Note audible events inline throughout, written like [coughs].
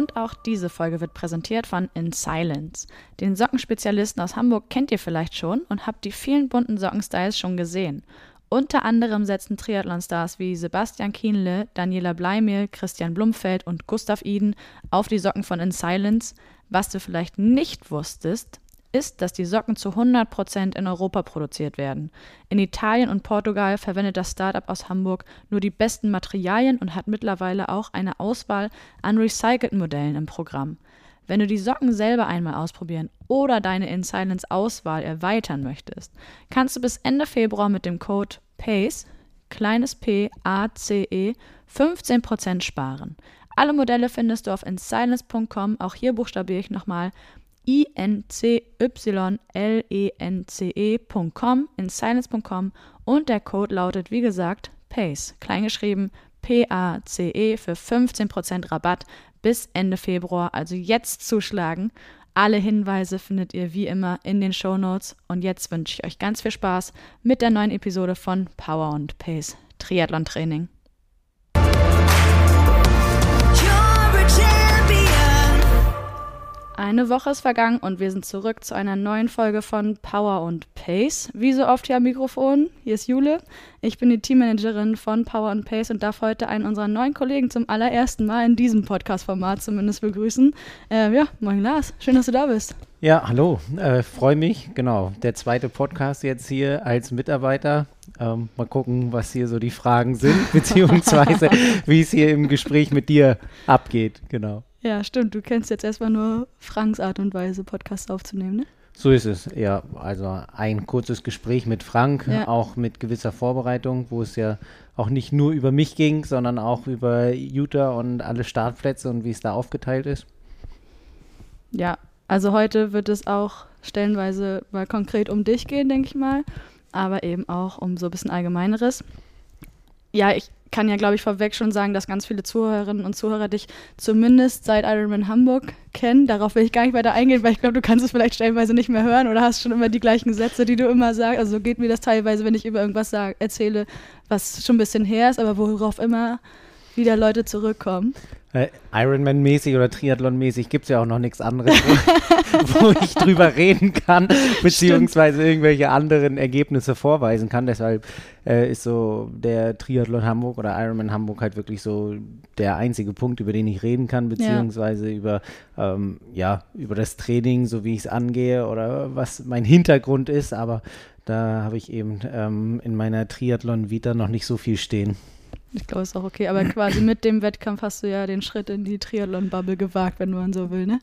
Und auch diese Folge wird präsentiert von In Silence. Den Sockenspezialisten aus Hamburg kennt ihr vielleicht schon und habt die vielen bunten Sockenstyles schon gesehen. Unter anderem setzen Triathlon-Stars wie Sebastian Kienle, Daniela Bleimehl, Christian Blumfeld und Gustav Iden auf die Socken von In Silence. Was du vielleicht nicht wusstest, ist, dass die Socken zu 100% in Europa produziert werden. In Italien und Portugal verwendet das Startup aus Hamburg nur die besten Materialien und hat mittlerweile auch eine Auswahl an recycelten Modellen im Programm. Wenn du die Socken selber einmal ausprobieren oder deine In Silence Auswahl erweitern möchtest, kannst du bis Ende Februar mit dem Code PACE, kleines p a c e 15% sparen. Alle Modelle findest du auf insilence.com, auch hier buchstabiere ich nochmal I-N-C-Y-L-E-N-C-E.com, insilence.com und der Code lautet wie gesagt PACE, kleingeschrieben P-A-C-E für 15% Rabatt bis Ende Februar, also jetzt zuschlagen. Alle Hinweise findet ihr wie immer in den Show Notes und jetzt wünsche ich euch ganz viel Spaß mit der neuen Episode von Power und Pace Triathlon Training. Eine Woche ist vergangen und wir sind zurück zu einer neuen Folge von Power und Pace. Wie so oft hier am Mikrofon, hier ist Jule. Ich bin die Teammanagerin von Power und Pace und darf heute einen unserer neuen Kollegen zum allerersten Mal in diesem Podcast-Format zumindest begrüßen. Äh, ja, moin Lars, schön, dass du da bist. Ja, hallo, äh, freue mich. Genau, der zweite Podcast jetzt hier als Mitarbeiter. Ähm, mal gucken, was hier so die Fragen sind, [laughs] beziehungsweise wie es hier im Gespräch mit dir abgeht. Genau. Ja, stimmt, du kennst jetzt erstmal nur Franks Art und Weise, Podcasts aufzunehmen, ne? So ist es, ja. Also ein kurzes Gespräch mit Frank, Ja. auch mit gewisser Vorbereitung, wo es ja auch nicht nur über mich ging, sondern auch über Utah und alle Startplätze und wie es da aufgeteilt ist. Ja, also heute wird es auch stellenweise mal konkret um dich gehen, denke ich mal, aber eben auch um so ein bisschen Allgemeineres. Ja, ich kann ja, glaube ich, vorweg schon sagen, dass ganz viele Zuhörerinnen und Zuhörer dich zumindest seit Ironman Hamburg kennen. Darauf will ich gar nicht weiter eingehen, weil ich glaube, du kannst es vielleicht stellenweise nicht mehr hören oder hast schon immer die gleichen Sätze, die du immer sagst. Also so geht mir das teilweise, wenn ich über irgendwas sag, erzähle, was schon ein bisschen her ist, aber worauf immer wieder Leute zurückkommen. Äh, Ironman-mäßig oder Triathlon-mäßig gibt es ja auch noch nichts anderes, wo, [laughs] wo ich drüber reden kann, beziehungsweise irgendwelche anderen Ergebnisse vorweisen kann. Deshalb äh, ist so der Triathlon Hamburg oder Ironman Hamburg halt wirklich so der einzige Punkt, über den ich reden kann, beziehungsweise über, ähm, ja, über das Training, so wie ich es angehe oder was mein Hintergrund ist. Aber da habe ich eben ähm, in meiner Triathlon-Vita noch nicht so viel stehen. Ich glaube, ist auch okay. Aber quasi mit dem Wettkampf hast du ja den Schritt in die Triathlon-Bubble gewagt, wenn man so will, ne?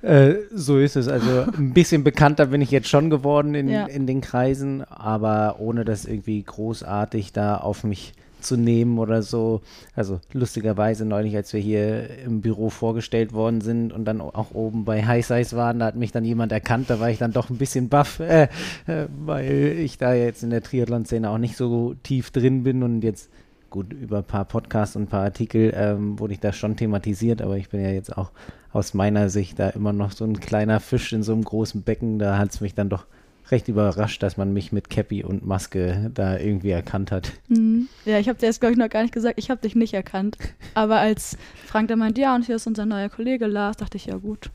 Äh, so ist es. Also [laughs] ein bisschen bekannter bin ich jetzt schon geworden in, Ja. in den Kreisen, aber ohne das irgendwie großartig da auf mich zu nehmen oder so. Also lustigerweise neulich, als wir hier im Büro vorgestellt worden sind und dann auch oben bei High Size waren, da hat mich dann jemand erkannt, da war ich dann doch ein bisschen baff, äh, äh, weil ich da jetzt in der Triathlon-Szene auch nicht so tief drin bin und jetzt gut, über ein paar Podcasts und ein paar Artikel ähm, wurde ich da schon thematisiert, aber ich bin ja jetzt auch aus meiner Sicht da immer noch so ein kleiner Fisch in so einem großen Becken. Da hat es mich dann doch recht überrascht, dass man mich mit Cappy und Maske da irgendwie erkannt hat. Mhm. Ja, ich habe dir jetzt, glaube ich, noch gar nicht gesagt, ich habe dich nicht erkannt. Aber als Frank dann meint, ja, und hier ist unser neuer Kollege Lars, dachte ich, ja gut.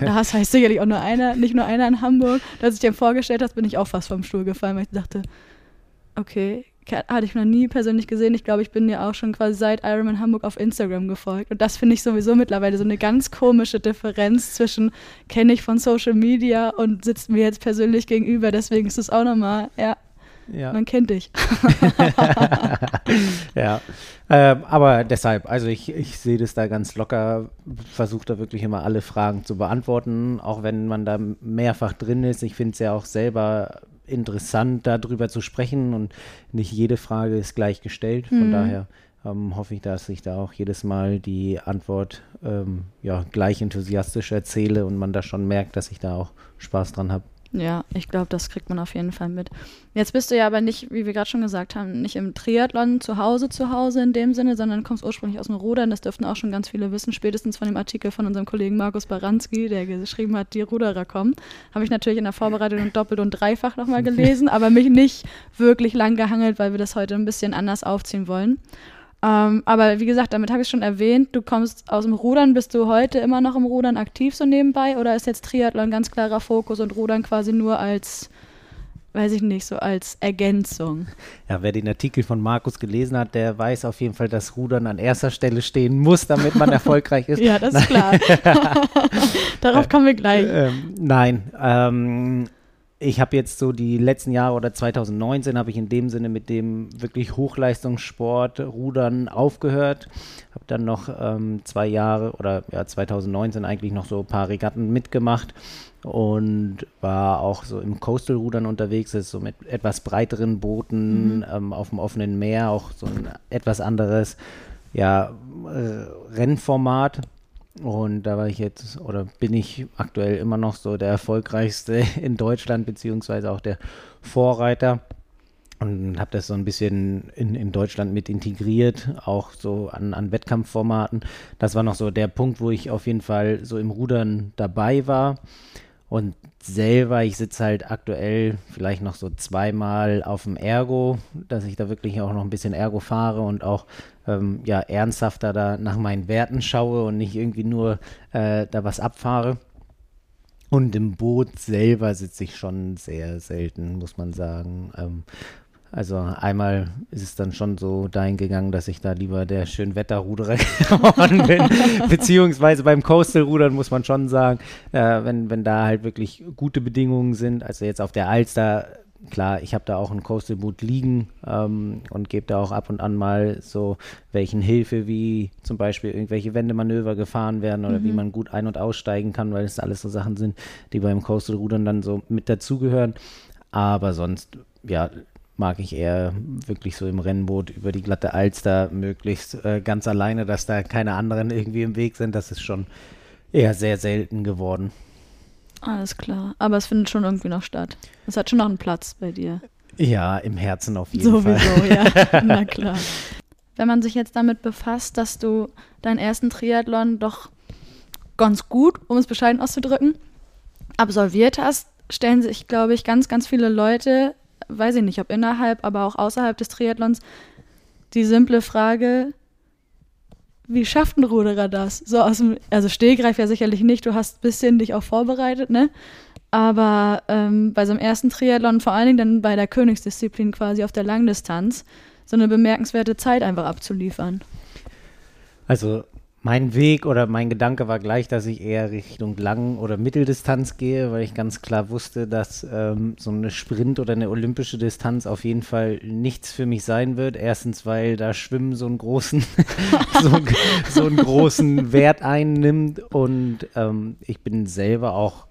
Das heißt sicherlich auch nur einer, nicht nur einer in Hamburg. Als ich dir vorgestellt hast, bin ich auch fast vom Stuhl gefallen, weil ich dachte, okay, hatte ich noch nie persönlich gesehen. Ich glaube, ich bin ja auch schon quasi seit Ironman Hamburg auf Instagram gefolgt. Und das finde ich sowieso mittlerweile so eine ganz komische Differenz zwischen kenne ich von Social Media und sitzt mir jetzt persönlich gegenüber. Deswegen ist es auch nochmal, ja, Ja. man kennt dich. [laughs] ja, ähm, aber deshalb, also ich, ich sehe das da ganz locker, versuche da wirklich immer alle Fragen zu beantworten, auch wenn man da mehrfach drin ist. Ich finde es ja auch selber interessant, darüber zu sprechen und nicht jede Frage ist gleich gestellt. Von Mhm. daher ähm, hoffe ich, dass ich da auch jedes Mal die Antwort ähm, ja, gleich enthusiastisch erzähle und man da schon merkt, dass ich da auch Spaß dran habe. Ja, ich glaube, das kriegt man auf jeden Fall mit. Jetzt bist du ja aber nicht, wie wir gerade schon gesagt haben, nicht im Triathlon zu Hause zu Hause in dem Sinne, sondern kommst ursprünglich aus dem Rudern. Das dürften auch schon ganz viele wissen, spätestens von dem Artikel von unserem Kollegen Markus Baranski, der geschrieben hat, die Ruderer kommen. Habe ich natürlich in der Vorbereitung [laughs] doppelt und dreifach nochmal gelesen, aber mich nicht wirklich lang gehangelt, weil wir das heute ein bisschen anders aufziehen wollen. Ähm, aber wie gesagt, damit habe ich schon erwähnt, du kommst aus dem Rudern, bist du heute immer noch im Rudern aktiv so nebenbei oder ist jetzt Triathlon ganz klarer Fokus und Rudern quasi nur als, weiß ich nicht, so als Ergänzung? Ja, wer den Artikel von Markus gelesen hat, der weiß auf jeden Fall, dass Rudern an erster Stelle stehen muss, damit man [laughs] erfolgreich ist. Ja, das ist klar. [laughs] Darauf kommen wir gleich. Ähm, nein, ähm, ich habe jetzt so die letzten Jahre oder 2019 habe ich in dem Sinne mit dem wirklich Hochleistungssport Rudern aufgehört. Habe dann noch ähm, zwei Jahre oder ja 2019 eigentlich noch so ein paar Regatten mitgemacht und war auch so im Coastal-Rudern unterwegs, das ist so mit etwas breiteren Booten ähm, auf dem offenen Meer, auch so ein etwas anderes ja, äh, Rennformat. Und da war ich jetzt oder bin ich aktuell immer noch so der erfolgreichste [laughs] in Deutschland, beziehungsweise auch der Vorreiter. Und habe das so ein bisschen in, in Deutschland mit integriert, auch so an, an Wettkampfformaten. Das war noch so der Punkt, wo ich auf jeden Fall so im Rudern dabei war. Und selber, ich sitze halt aktuell vielleicht noch so zweimal auf dem Ergo, dass ich da wirklich auch noch ein bisschen Ergo fahre und auch ähm, ja, ernsthafter da nach meinen Werten schaue und nicht irgendwie nur äh, da was abfahre. Und im Boot selber sitze ich schon sehr selten, muss man sagen. Ähm, also einmal ist es dann schon so dahin gegangen, dass ich da lieber der Schönwetterruderer [laughs] geworden bin. [laughs] Beziehungsweise beim Coastal-Rudern muss man schon sagen, äh, wenn, wenn da halt wirklich gute Bedingungen sind, also jetzt auf der Alster, klar, ich habe da auch ein Coastal-Boot liegen ähm, und gebe da auch ab und an mal so welchen Hilfe, wie zum Beispiel irgendwelche Wendemanöver gefahren werden oder wie man gut ein- und aussteigen kann, weil es alles so Sachen sind, die beim Coastal-Rudern dann so mit dazugehören. Aber sonst, ja, mag ich eher wirklich so im Rennboot über die glatte Alster möglichst äh, ganz alleine, dass da keine anderen irgendwie im Weg sind. Das ist schon eher sehr selten geworden. Alles klar. Aber es findet schon irgendwie noch statt. Es hat schon noch einen Platz bei dir. Ja, im Herzen auf jeden Sowieso, Fall. ja. [laughs] Na klar. Wenn man sich jetzt damit befasst, dass du deinen ersten Triathlon doch ganz gut, um es bescheiden auszudrücken, absolviert hast, stellen sich, glaube ich, ganz, ganz viele Leute, weiß ich nicht, ob innerhalb, aber auch außerhalb des Triathlons, die simple Frage, wie schafft ein Ruderer das? So aus dem, also Stehgreif ja sicherlich nicht, du hast ein bisschen dich auch vorbereitet, ne? Aber ähm, bei so einem ersten Triathlon, vor allen Dingen dann bei der Königsdisziplin quasi auf der Langdistanz, so eine bemerkenswerte Zeit einfach abzuliefern. Also mein Weg oder mein Gedanke war gleich, dass ich eher Richtung Lang- oder Mitteldistanz gehe, weil ich ganz klar wusste, dass ähm, so eine Sprint oder eine olympische Distanz auf jeden Fall nichts für mich sein wird. Erstens, weil da Schwimmen so einen großen, [laughs] so, so einen großen Wert einnimmt und ähm, ich bin selber auch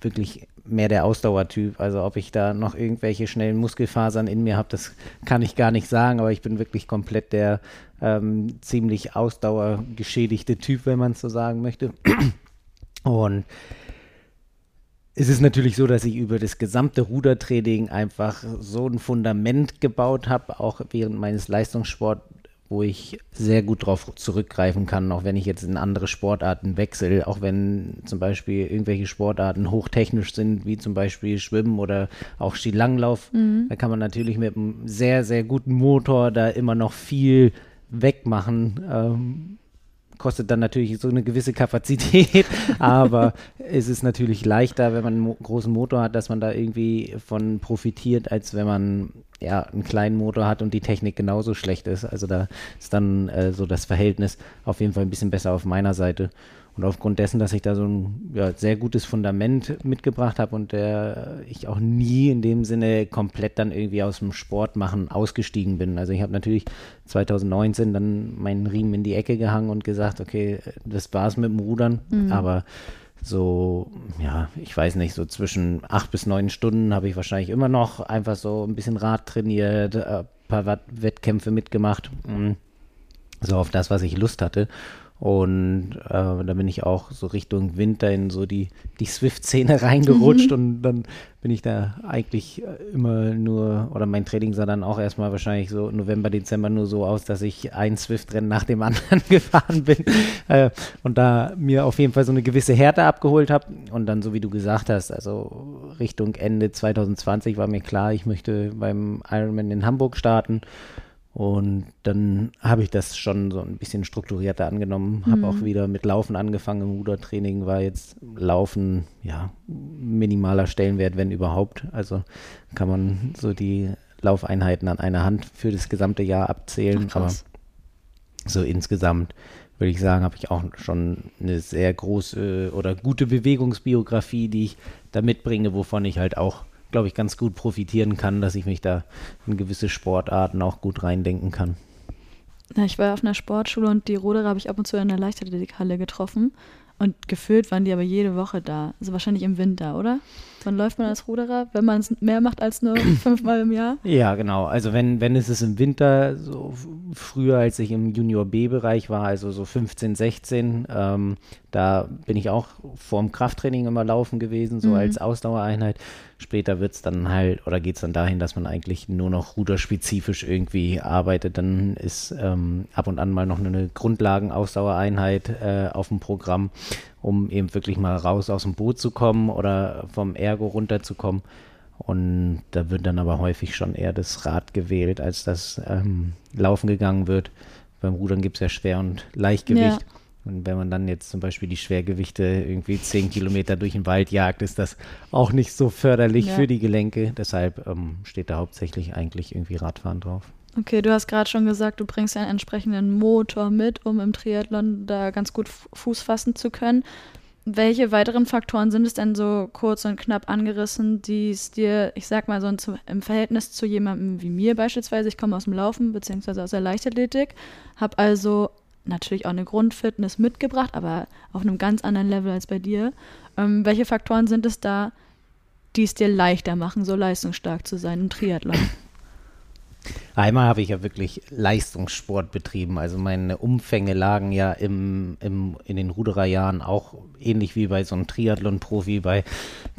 wirklich mehr der Ausdauertyp. Also ob ich da noch irgendwelche schnellen Muskelfasern in mir habe, das kann ich gar nicht sagen, aber ich bin wirklich komplett der ähm, ziemlich ausdauergeschädigte Typ, wenn man es so sagen möchte. Und es ist natürlich so, dass ich über das gesamte Rudertraining einfach so ein Fundament gebaut habe, auch während meines Leistungssports, wo ich sehr gut darauf zurückgreifen kann, auch wenn ich jetzt in andere Sportarten wechsle, auch wenn zum Beispiel irgendwelche Sportarten hochtechnisch sind, wie zum Beispiel Schwimmen oder auch Skilanglauf, da kann man natürlich mit einem sehr, sehr guten Motor da immer noch viel wegmachen. Ähm, kostet dann natürlich so eine gewisse Kapazität, [laughs] aber es ist natürlich leichter, wenn man einen mo großen Motor hat, dass man da irgendwie von profitiert, als wenn man ja, einen kleinen Motor hat und die Technik genauso schlecht ist. Also da ist dann äh, so das Verhältnis auf jeden Fall ein bisschen besser auf meiner Seite. Und aufgrund dessen, dass ich da so ein ja, sehr gutes Fundament mitgebracht habe und der ich auch nie in dem Sinne komplett dann irgendwie aus dem Sport machen ausgestiegen bin. Also ich habe natürlich 2019 dann meinen Riemen in die Ecke gehangen und gesagt, okay, das war's mit dem Rudern. Mhm. Aber so, ja, ich weiß nicht, so zwischen acht bis neun Stunden habe ich wahrscheinlich immer noch einfach so ein bisschen Rad trainiert, ein paar Wettkämpfe mitgemacht. Mhm. So auf das, was ich Lust hatte. Und äh, da bin ich auch so Richtung Winter in so die, die Swift-Szene [laughs] reingerutscht mhm. und dann bin ich da eigentlich äh, immer nur, oder mein Training sah dann auch erstmal wahrscheinlich so November, Dezember nur so aus, dass ich ein Swift-Rennen nach dem [laughs] anderen gefahren bin [laughs] äh, und da mir auf jeden Fall so eine gewisse Härte abgeholt habe. Und dann, so wie du gesagt hast, also Richtung Ende 2020 war mir klar, ich möchte beim Ironman in Hamburg starten. Und dann habe ich das schon so ein bisschen strukturierter angenommen, habe auch mhm. wieder mit Laufen angefangen im Rudertraining, war jetzt Laufen, ja, minimaler Stellenwert, wenn überhaupt. Also kann man so die Laufeinheiten an einer Hand für das gesamte Jahr abzählen. Ach, aber so insgesamt würde ich sagen, habe ich auch schon eine sehr große oder gute Bewegungsbiografie, die ich da mitbringe, wovon ich halt auch glaube ich, ganz gut profitieren kann, dass ich mich da in gewisse Sportarten auch gut reindenken kann. Ja, ich war auf einer Sportschule und die Ruderer habe ich ab und zu in der Leichtathletikhalle getroffen. Und gefühlt waren die aber jede Woche da. Also wahrscheinlich im Winter, oder? Wann läuft man als Ruderer, wenn man es mehr macht als nur [coughs] fünfmal im Jahr? Ja, genau. Also wenn, wenn es ist im Winter, so früher als ich im Junior B-Bereich war, also so 15, 16, ähm, da bin ich auch vorm Krafttraining immer laufen gewesen, so mhm. als Ausdauereinheit. Später wird es dann halt, oder geht es dann dahin, dass man eigentlich nur noch ruderspezifisch irgendwie arbeitet. Dann ist ähm, ab und an mal noch eine Grundlagenausdauereinheit äh, auf dem Programm, um eben wirklich mal raus aus dem Boot zu kommen oder vom Ergo runterzukommen. Und da wird dann aber häufig schon eher das Rad gewählt, als das ähm, Laufen gegangen wird. Beim Rudern gibt es ja Schwer- und Leichtgewicht. Ja. Und wenn man dann jetzt zum Beispiel die Schwergewichte irgendwie zehn Kilometer durch den Wald jagt, ist das auch nicht so förderlich ja. für die Gelenke. Deshalb ähm, steht da hauptsächlich eigentlich irgendwie Radfahren drauf. Okay, du hast gerade schon gesagt, du bringst einen entsprechenden Motor mit, um im Triathlon da ganz gut Fuß fassen zu können. Welche weiteren Faktoren sind es denn so kurz und knapp angerissen, die es dir, ich sag mal so im Verhältnis zu jemandem wie mir beispielsweise, ich komme aus dem Laufen bzw. aus der Leichtathletik, habe also natürlich auch eine Grundfitness mitgebracht, aber auf einem ganz anderen Level als bei dir. Ähm, welche Faktoren sind es da, die es dir leichter machen, so leistungsstark zu sein im Triathlon? [laughs] Einmal habe ich ja wirklich Leistungssport betrieben. Also meine Umfänge lagen ja im, im, in den Rudererjahren auch ähnlich wie bei so einem Triathlon-Profi bei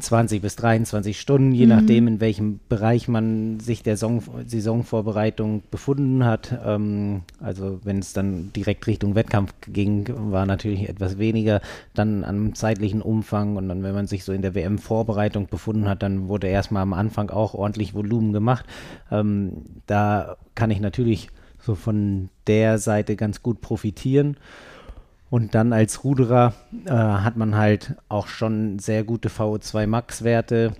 20 bis 23 Stunden, je mhm. nachdem, in welchem Bereich man sich der Song, Saisonvorbereitung befunden hat. Ähm, also wenn es dann direkt Richtung Wettkampf ging, war natürlich etwas weniger dann am zeitlichen Umfang. Und dann, wenn man sich so in der WM-Vorbereitung befunden hat, dann wurde erstmal am Anfang auch ordentlich Volumen gemacht. Ähm, da kann ich natürlich so von der Seite ganz gut profitieren. Und dann als Ruderer äh, hat man halt auch schon sehr gute VO2 Max-Werte.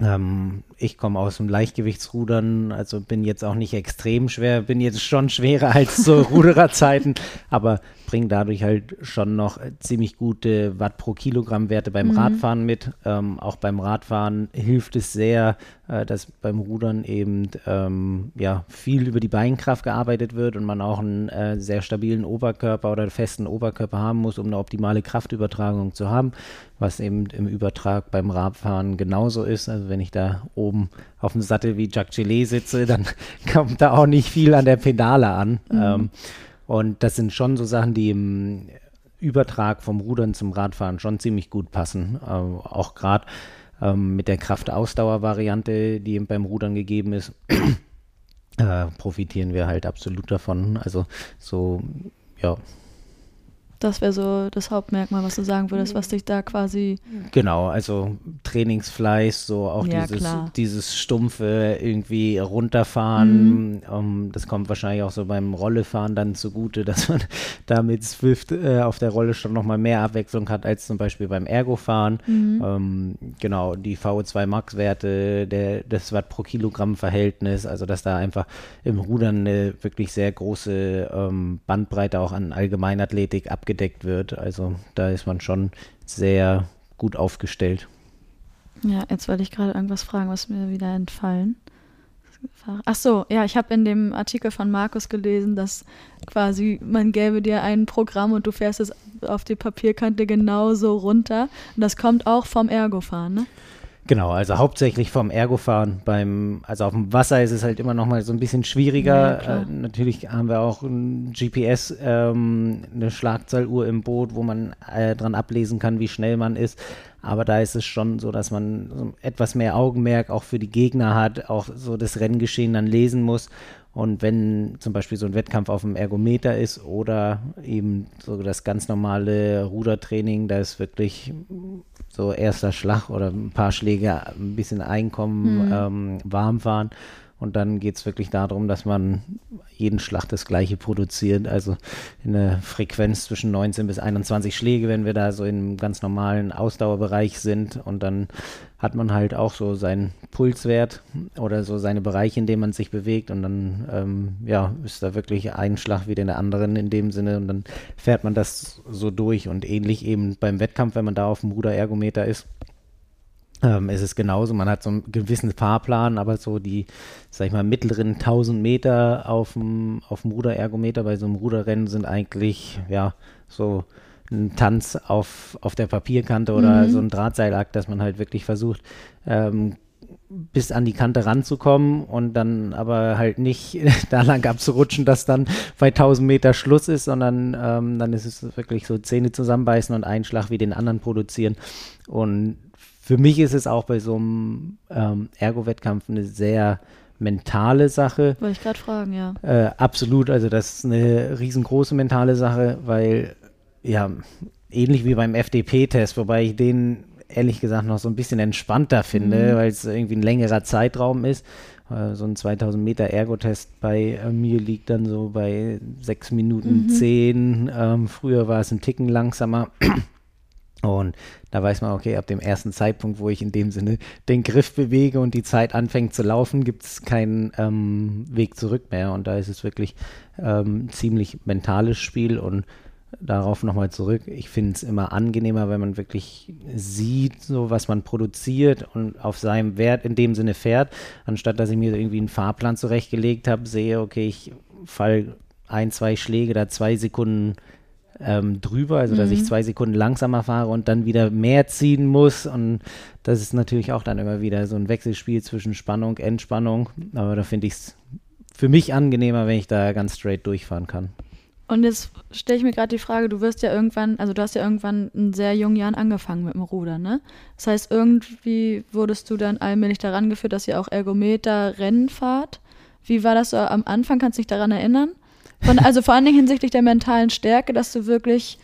Ähm, ich komme aus dem Leichtgewichtsrudern, also bin jetzt auch nicht extrem schwer, bin jetzt schon schwerer als so [laughs] Rudererzeiten, aber bringe dadurch halt schon noch ziemlich gute Watt pro Kilogramm Werte beim mhm. Radfahren mit. Ähm, auch beim Radfahren hilft es sehr, äh, dass beim Rudern eben ähm, ja, viel über die Beinkraft gearbeitet wird und man auch einen äh, sehr stabilen Oberkörper oder festen Oberkörper haben muss, um eine optimale Kraftübertragung zu haben, was eben im Übertrag beim Radfahren genauso ist. Also wenn ich da oben auf dem Sattel wie Jacques Gillet sitze, dann [laughs] kommt da auch nicht viel an der Pedale an. Mhm. Ähm, und das sind schon so Sachen, die im Übertrag vom Rudern zum Radfahren schon ziemlich gut passen. Äh, auch gerade ähm, mit der Kraftausdauer-Variante, die beim Rudern gegeben ist, [clears throat] äh, profitieren wir halt absolut davon. Also so, ja. Das wäre so das Hauptmerkmal, was du sagen würdest, was dich da quasi. Genau, also Trainingsfleiß, so auch Ja, dieses, klar. dieses stumpfe irgendwie runterfahren. Mhm. Ähm, das kommt wahrscheinlich auch so beim Rollefahren dann zugute, dass man [laughs] da mit Swift äh, auf der Rolle schon nochmal mehr Abwechslung hat als zum Beispiel beim Ergofahren. Mhm. Ähm, genau, die VO2 Max-Werte, der, das Watt pro Kilogramm-Verhältnis, also dass da einfach im Rudern eine wirklich sehr große ähm, Bandbreite auch an Allgemeinathletik abgedeckt wird. Also da ist man schon sehr gut aufgestellt. Ja, jetzt wollte ich gerade irgendwas fragen, was mir wieder entfallen. Ach so, ja, ich habe in dem Artikel von Markus gelesen, dass quasi man gäbe dir ein Programm und du fährst es auf die Papierkante genauso runter. Und das kommt auch vom Ergofahren, ne? Genau, also hauptsächlich vom Ergofahren. Beim, also auf dem Wasser ist es halt immer noch mal so ein bisschen schwieriger. Ja, äh, natürlich haben wir auch ein GPS, ähm, eine Schlagzeiluhr im Boot, wo man äh, dran ablesen kann, wie schnell man ist. Aber da ist es schon so, dass man etwas mehr Augenmerk auch für die Gegner hat, auch so das Renngeschehen dann lesen muss. Und wenn zum Beispiel so ein Wettkampf auf dem Ergometer ist oder eben so das ganz normale Rudertraining, da ist wirklich so erster Schlag oder ein paar Schläge, ein bisschen einkommen, ähm, warm fahren. Und dann geht es wirklich darum, dass man jeden Schlag das gleiche produziert. Also in einer Frequenz zwischen 19 bis 21 Schläge, wenn wir da so im ganz normalen Ausdauerbereich sind. Und dann hat man halt auch so seinen Pulswert oder so seine Bereiche, in denen man sich bewegt. Und dann ähm, ja, ist da wirklich ein Schlag wie den anderen in dem Sinne. Und dann fährt man das so durch. Und ähnlich eben beim Wettkampf, wenn man da auf dem Ruderergometer ist, ähm, ist es genauso. Man hat so einen gewissen Fahrplan, aber so die, sag ich mal, mittleren 1000 Meter auf dem, auf dem Ruderergometer bei so einem Ruderrennen sind eigentlich, ja, so ein Tanz auf, auf der Papierkante oder so ein Drahtseilakt, dass man halt wirklich versucht, ähm, bis an die Kante ranzukommen und dann aber halt nicht [laughs] da lang abzurutschen, dass dann bei 1000 Meter Schluss ist, sondern ähm, dann ist es wirklich so Zähne zusammenbeißen und einen Schlag wie den anderen produzieren. Und für mich ist es auch bei so einem ähm, Ergo-Wettkampf eine sehr mentale Sache. Wollte ich gerade fragen, ja. Äh, absolut, also das ist eine riesengroße mentale Sache, weil ja, ähnlich wie beim FDP-Test, wobei ich den ehrlich gesagt noch so ein bisschen entspannter finde, weil es irgendwie ein längerer Zeitraum ist. Äh, so ein 2000 Meter Ergotest bei äh, mir liegt dann so bei 6 Minuten 10. Ähm, früher war es ein Ticken langsamer. [clears throat] Und da weiß man, okay, ab dem ersten Zeitpunkt, wo ich in dem Sinne den Griff bewege und die Zeit anfängt zu laufen, gibt es keinen ähm, Weg zurück mehr. Und da ist es wirklich ähm, ziemlich mentales Spiel und darauf nochmal zurück. Ich finde es immer angenehmer, wenn man wirklich sieht, so was man produziert und auf seinem Wert in dem Sinne fährt, anstatt dass ich mir irgendwie einen Fahrplan zurechtgelegt habe, sehe, okay, ich fall ein, zwei Schläge da zwei Sekunden ähm, drüber, also dass ich zwei Sekunden langsamer fahre und dann wieder mehr ziehen muss. Und das ist natürlich auch dann immer wieder so ein Wechselspiel zwischen Spannung, Entspannung. Aber da finde ich es für mich angenehmer, wenn ich da ganz straight durchfahren kann. Und jetzt stelle ich mir gerade die Frage, du wirst ja irgendwann, also du hast ja irgendwann in sehr jungen Jahren angefangen mit dem Rudern, ne? Das heißt, irgendwie wurdest du dann allmählich daran geführt, dass ihr auch Ergometer Rennen fahrt. Wie war das so am Anfang? Kannst du dich daran erinnern? Von, also vor allen Dingen hinsichtlich der mentalen Stärke, dass du wirklich,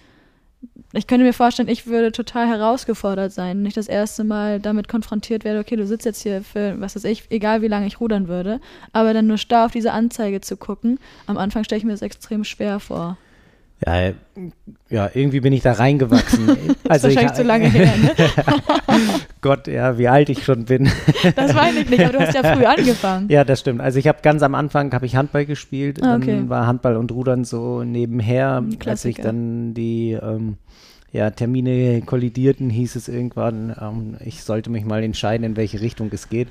ich könnte mir vorstellen, ich würde total herausgefordert sein, ich das erste Mal damit konfrontiert werde, okay, du sitzt jetzt hier für, was weiß ich, egal wie lange ich rudern würde, aber dann nur starr auf diese Anzeige zu gucken, am Anfang stelle ich mir das extrem schwer vor. Ja, ja, irgendwie bin ich da reingewachsen. [laughs] Das also ist wahrscheinlich ich, zu lange her, ne? [laughs] Gott, ja, wie alt ich schon bin. [laughs] Das meine ich nicht, aber du hast ja früh angefangen. Ja, das stimmt. Also ich habe ganz am Anfang habe ich Handball gespielt. Ah, okay. Dann war Handball und Rudern so nebenher. Als ich Klassiker. dann die ähm, ja, Termine kollidierten, hieß es irgendwann, ähm, ich sollte mich mal entscheiden, in welche Richtung es geht.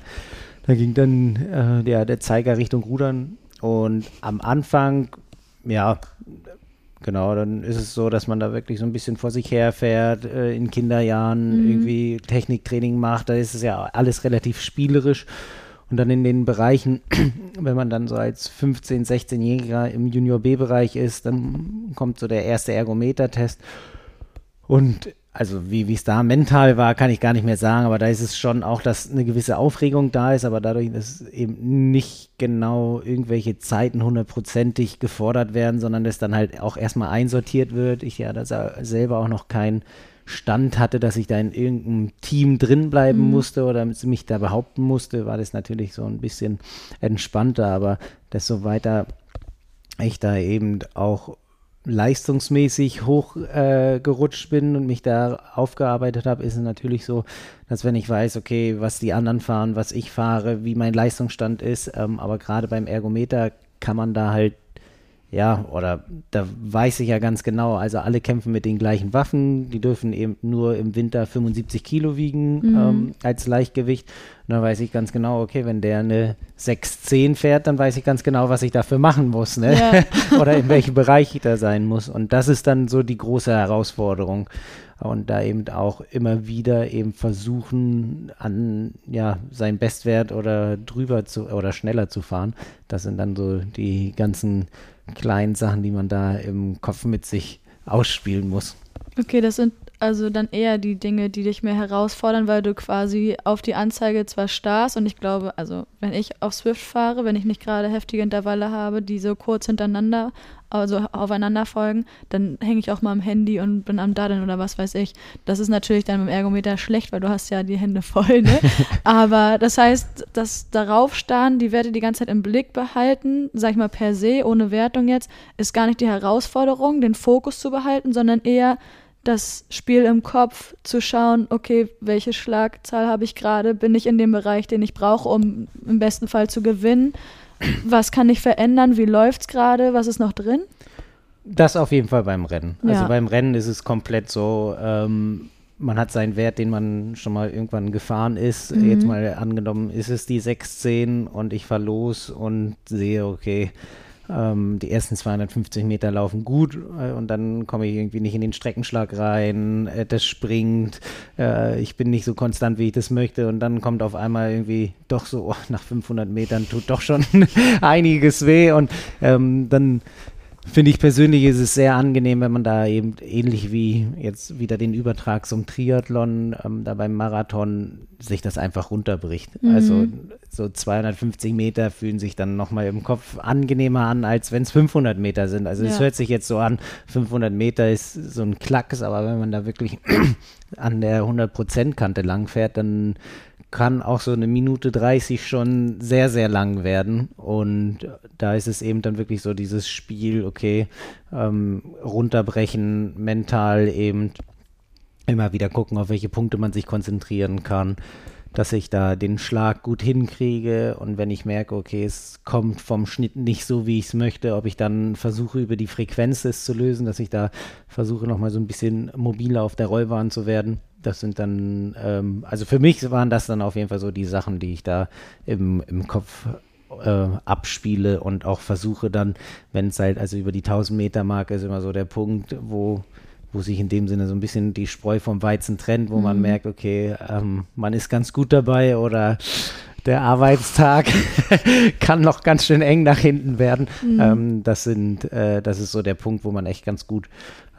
Da ging dann äh, der, der Zeiger Richtung Rudern. Und am Anfang, ja, Genau, dann ist es so, dass man da wirklich so ein bisschen vor sich herfährt, äh, in Kinderjahren irgendwie Techniktraining macht. Da ist es ja alles relativ spielerisch. Und dann in den Bereichen, [clears throat] wenn man dann so als 15-, 16-Jähriger im Junior B-Bereich ist, dann kommt so der erste Ergometer-Test. Und also wie es da mental war, kann ich gar nicht mehr sagen, aber da ist es schon auch, dass eine gewisse Aufregung da ist, aber dadurch, dass eben nicht genau irgendwelche Zeiten hundertprozentig gefordert werden, sondern dass dann halt auch erstmal einsortiert wird. Ich ja da selber auch noch kein Stand hatte, dass ich da in irgendeinem Team drin bleiben mhm. musste oder mich da behaupten musste, war das natürlich so ein bisschen entspannter, aber desto weiter ich da eben auch leistungsmäßig hochgerutscht äh, bin und mich da aufgearbeitet habe, ist es natürlich so, dass wenn ich weiß, okay, was die anderen fahren, was ich fahre, wie mein Leistungsstand ist, ähm, aber gerade beim Ergometer kann man da halt ja, oder da weiß ich ja ganz genau, also alle kämpfen mit den gleichen Waffen, die dürfen eben nur im Winter 75 Kilo wiegen mhm. ähm, als Leichtgewicht. Und dann weiß ich ganz genau, okay, wenn der eine 610 fährt, dann weiß ich ganz genau, was ich dafür machen muss, ne? Ja. [laughs] oder in welchem Bereich ich da sein muss. Und das ist dann so die große Herausforderung. Und da eben auch immer wieder eben versuchen, an ja, sein Bestwert oder drüber zu oder schneller zu fahren. Das sind dann so die ganzen kleinen Sachen, die man da im Kopf mit sich ausspielen muss. Okay, das sind also dann eher die Dinge, die dich mehr herausfordern, weil du quasi auf die Anzeige zwar starrst und ich glaube, also wenn ich auf Swift fahre, wenn ich nicht gerade heftige Intervalle habe, die so kurz hintereinander, also aufeinander folgen, dann hänge ich auch mal am Handy und bin am Daddeln oder was weiß ich. Das ist natürlich dann mit dem Ergometer schlecht, weil du hast ja die Hände voll, ne? [laughs] Aber das heißt, das darauf starren, die Werte die ganze Zeit im Blick behalten, sag ich mal per se, ohne Wertung jetzt, ist gar nicht die Herausforderung, den Fokus zu behalten, sondern eher das Spiel im Kopf zu schauen, okay, welche Schlagzahl habe ich gerade, bin ich in dem Bereich, den ich brauche, um im besten Fall zu gewinnen. Was kann ich verändern? Wie läuft es gerade? Was ist noch drin? Das auf jeden Fall beim Rennen. Also ja. Also beim Rennen ist es komplett so, ähm, man hat seinen Wert, den man schon mal irgendwann gefahren ist. Mhm. Jetzt mal angenommen, ist es die 610 und ich fahre los und sehe, okay, ähm, die ersten 250 Meter laufen gut äh, und dann komme ich irgendwie nicht in den Streckenschlag rein, äh, das springt, äh, ich bin nicht so konstant, wie ich das möchte und dann kommt auf einmal irgendwie doch so, oh, nach 500 Metern tut doch schon [laughs] einiges weh und ähm, dann finde ich persönlich ist es sehr angenehm, wenn man da eben ähnlich wie jetzt wieder den Übertrag zum Triathlon, ähm, da beim Marathon sich das einfach runterbricht. Mhm. Also so 250 Meter fühlen sich dann nochmal im Kopf angenehmer an, als wenn es 500 Meter sind. Also es ja. hört sich jetzt so an, 500 Meter ist so ein Klacks, aber wenn man da wirklich [clears throat] an der 100%-Kante langfährt, dann kann auch so eine Minute 30 schon sehr, sehr lang werden. Und da ist es eben dann wirklich so dieses Spiel, okay, ähm, runterbrechen, mental eben immer wieder gucken, auf welche Punkte man sich konzentrieren kann, dass ich da den Schlag gut hinkriege. Und wenn ich merke, okay, es kommt vom Schnitt nicht so, wie ich es möchte, ob ich dann versuche, über die Frequenz es zu lösen, dass ich da versuche, nochmal so ein bisschen mobiler auf der Rollbahn zu werden. Das sind dann, ähm, also für mich waren das dann auf jeden Fall so die Sachen, die ich da im, im Kopf äh, abspiele und auch versuche dann, wenn es halt, also über die 1000 Meter Marke ist immer so der Punkt, wo, wo sich in dem Sinne so ein bisschen die Spreu vom Weizen trennt, wo mhm. man merkt, okay, ähm, man ist ganz gut dabei oder der Arbeitstag [laughs] kann noch ganz schön eng nach hinten werden. Mhm. Ähm, das sind, äh, das ist so der Punkt, wo man echt ganz gut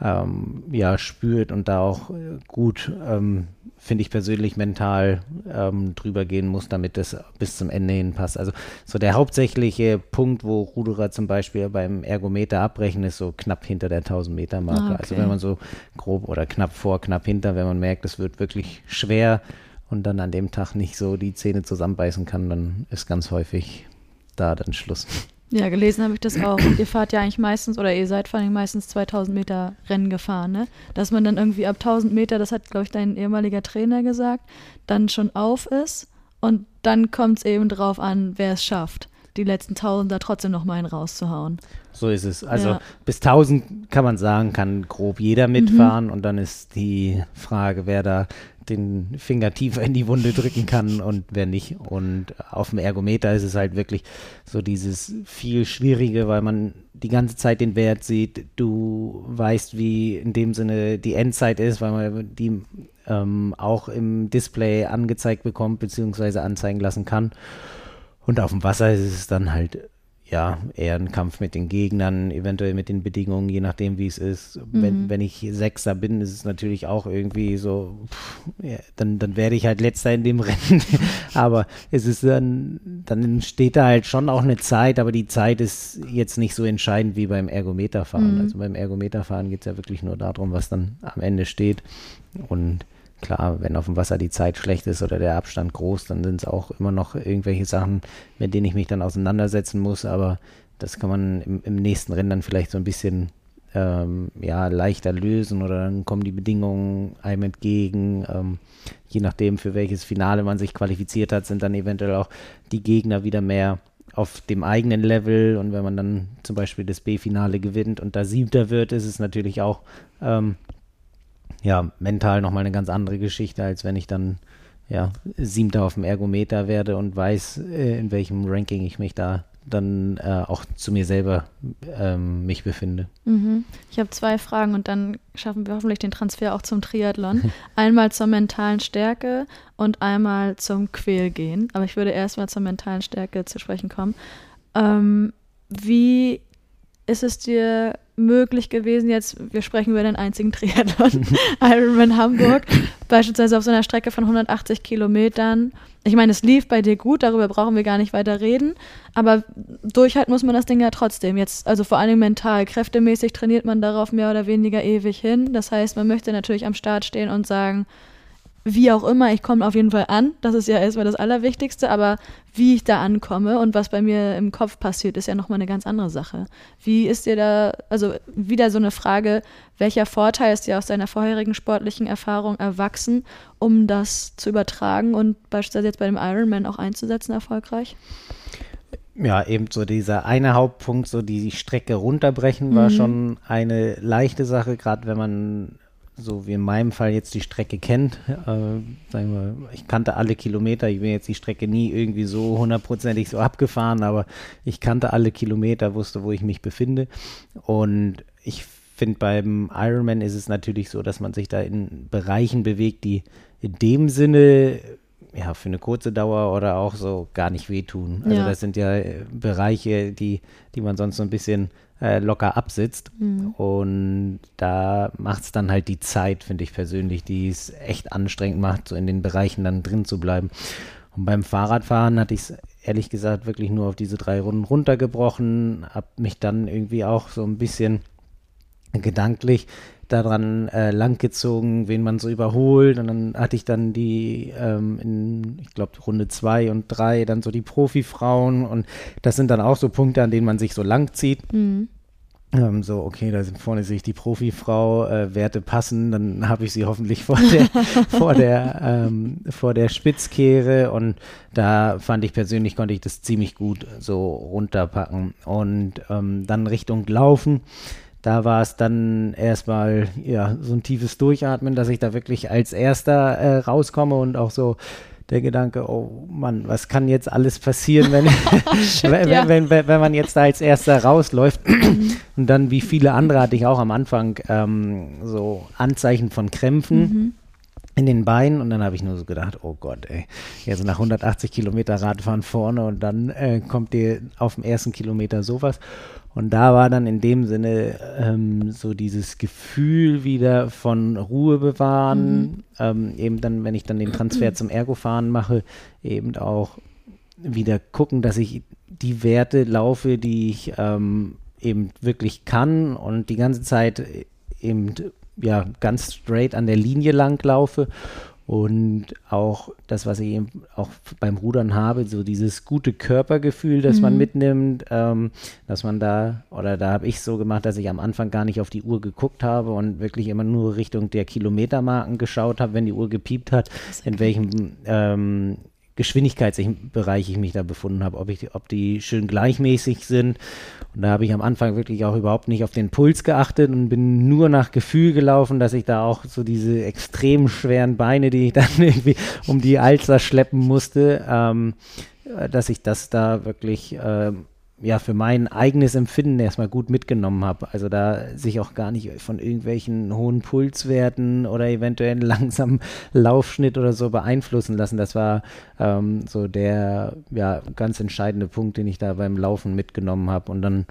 ähm, ja, spürt und da auch gut, ähm, finde ich persönlich mental ähm, drüber gehen muss, damit das bis zum Ende hin passt. Also so der hauptsächliche Punkt, wo Ruderer zum Beispiel beim Ergometer abbrechen, ist so knapp hinter der 1000 Meter Marke. Ah, okay. Also wenn man so grob oder knapp vor, knapp hinter, wenn man merkt, es wird wirklich schwer, und dann an dem Tag nicht so die Zähne zusammenbeißen kann, dann ist ganz häufig da dann Schluss. Ja, gelesen habe ich das auch. ihr fahrt ja eigentlich meistens, oder ihr seid vor allem meistens 2000 Meter Rennen gefahren, ne? Dass man dann irgendwie ab 1000 Meter, das hat, glaube ich, dein ehemaliger Trainer gesagt, dann schon auf ist. Und dann kommt es eben drauf an, wer es schafft, die letzten 1000 da trotzdem noch mal einen rauszuhauen. So ist es. Also ja. bis 1000 kann man sagen, kann grob jeder mitfahren. Mhm. Und dann ist die Frage, wer da den Finger tiefer in die Wunde drücken kann und wer nicht. Und auf dem Ergometer ist es halt wirklich so dieses viel Schwierige, weil man die ganze Zeit den Wert sieht. Du weißt, wie in dem Sinne die Endzeit ist, weil man die ähm, auch im Display angezeigt bekommt, beziehungsweise anzeigen lassen kann. Und auf dem Wasser ist es dann halt ja, eher ein Kampf mit den Gegnern, eventuell mit den Bedingungen, je nachdem, wie es ist. Mhm. Wenn, wenn ich Sechster bin, ist es natürlich auch irgendwie so, pff, ja, dann, dann werde ich halt Letzter in dem [laughs] Rennen. aber es ist dann, dann steht da halt schon auch eine Zeit, aber die Zeit ist jetzt nicht so entscheidend wie beim Ergometerfahren. Mhm. Also beim Ergometerfahren geht es ja wirklich nur darum, was dann am Ende steht. Und Klar, wenn auf dem Wasser die Zeit schlecht ist oder der Abstand groß, dann sind es auch immer noch irgendwelche Sachen, mit denen ich mich dann auseinandersetzen muss. Aber das kann man im, im nächsten Rennen dann vielleicht so ein bisschen ähm, ja, leichter lösen oder dann kommen die Bedingungen einem entgegen. Ähm, je nachdem, für welches Finale man sich qualifiziert hat, sind dann eventuell auch die Gegner wieder mehr auf dem eigenen Level. Und wenn man dann zum Beispiel das B-Finale gewinnt und da Siebter wird, ist es natürlich auch ähm, ja, mental nochmal eine ganz andere Geschichte, als wenn ich dann ja, Siebter auf dem Ergometer werde und weiß, äh, in welchem Ranking ich mich da dann äh, auch zu mir selber ähm, mich befinde. Mhm. Ich habe zwei Fragen und dann schaffen wir hoffentlich den Transfer auch zum Triathlon. [laughs] einmal zur mentalen Stärke und einmal zum Quälgehen. Aber ich würde erstmal zur mentalen Stärke zu sprechen kommen. Ähm, wie ist es dir möglich gewesen, jetzt, wir sprechen über den einzigen Triathlon, [laughs] Ironman Hamburg, beispielsweise auf so einer Strecke von 180 Kilometern. Ich meine, es lief bei dir gut, darüber brauchen wir gar nicht weiter reden, aber durchhalten muss man das Ding ja trotzdem. Jetzt, also vor allem mental, kräftemäßig trainiert man darauf mehr oder weniger ewig hin. Das heißt, man möchte natürlich am Start stehen und sagen, wie auch immer, ich komme auf jeden Fall an. Das ist ja erstmal das Allerwichtigste, aber wie ich da ankomme und was bei mir im Kopf passiert, ist ja nochmal eine ganz andere Sache. Wie ist dir da, also wieder so eine Frage, welcher Vorteil ist dir aus deiner vorherigen sportlichen Erfahrung erwachsen, um das zu übertragen und beispielsweise jetzt bei dem Ironman auch einzusetzen erfolgreich? Ja, eben so dieser eine Hauptpunkt, so die Strecke runterbrechen, war mhm. schon eine leichte Sache, gerade wenn man so wie in meinem Fall jetzt die Strecke kennt. Äh, sagen wir, ich kannte alle Kilometer, ich bin jetzt die Strecke nie irgendwie so hundertprozentig so abgefahren, aber ich kannte alle Kilometer, wusste, wo ich mich befinde. Und ich finde, beim Ironman ist es natürlich so, dass man sich da in Bereichen bewegt, die in dem Sinne ja, für eine kurze Dauer oder auch so gar nicht wehtun. Also ja. das sind ja Bereiche, die, die man sonst so ein bisschen äh, locker absitzt. Mhm. Und da macht es dann halt die Zeit, finde ich persönlich, die es echt anstrengend macht, so in den Bereichen dann drin zu bleiben. Und beim Fahrradfahren hatte ich es ehrlich gesagt wirklich nur auf diese drei Runden runtergebrochen, habe mich dann irgendwie auch so ein bisschen gedanklich daran äh, langgezogen, wen man so überholt. Und dann hatte ich dann die ähm, in, ich glaube, Runde zwei und drei dann so die Profifrauen. Und das sind dann auch so Punkte, an denen man sich so lang zieht. Mhm. Ähm, so, okay, da sind vorne sehe ich die Profifrau, äh, Werte passen, dann habe ich sie hoffentlich vor der, [laughs] vor der, ähm, vor der Spitzkehre und da fand ich persönlich, konnte ich das ziemlich gut so runterpacken und ähm, dann Richtung Laufen da war es dann erstmal ja so ein tiefes Durchatmen, dass ich da wirklich als Erster äh, rauskomme und auch so der Gedanke, oh Mann, was kann jetzt alles passieren, wenn, Shit, [laughs] [laughs] wenn, ja. wenn, wenn, wenn, man jetzt da als Erster rausläuft. und dann, wie viele andere, hatte ich auch am Anfang ähm, so Anzeichen von Krämpfen. Mhm. In den Beinen und dann habe ich nur so gedacht, oh Gott, ey, jetzt nach 180 Kilometer Radfahren vorne und dann äh, kommt dir auf dem ersten Kilometer sowas. Und da war dann in dem Sinne ähm, so dieses Gefühl wieder von Ruhe bewahren, mhm. ähm, eben dann, wenn ich dann den Transfer zum Ergofahren mache, eben auch wieder gucken, dass ich die Werte laufe, die ich ähm, eben wirklich kann und die ganze Zeit eben ja ganz straight an der Linie lang laufe und auch das, was ich eben auch beim Rudern habe, so dieses gute Körpergefühl, das mhm. man mitnimmt, ähm, dass man da, oder da habe ich so gemacht, dass ich am Anfang gar nicht auf die Uhr geguckt habe und wirklich immer nur Richtung der Kilometermarken geschaut habe, wenn die Uhr gepiept hat, in welchem ähm, Geschwindigkeitsbereich ich mich da befunden habe, ob, ich, ob die schön gleichmäßig sind. Und da habe ich am Anfang wirklich auch überhaupt nicht auf den Puls geachtet und bin nur nach Gefühl gelaufen, dass ich da auch so diese extrem schweren Beine, die ich [laughs] dann irgendwie um die Alster schleppen musste, ähm, dass ich das da wirklich ähm, ja für mein eigenes Empfinden erstmal gut mitgenommen habe. Also da sich auch gar nicht von irgendwelchen hohen Pulswerten oder eventuell [laughs] langsamen Laufschnitt oder so beeinflussen lassen. Das war ähm, so der ja ganz entscheidende Punkt, den ich da beim Laufen mitgenommen habe. Und dann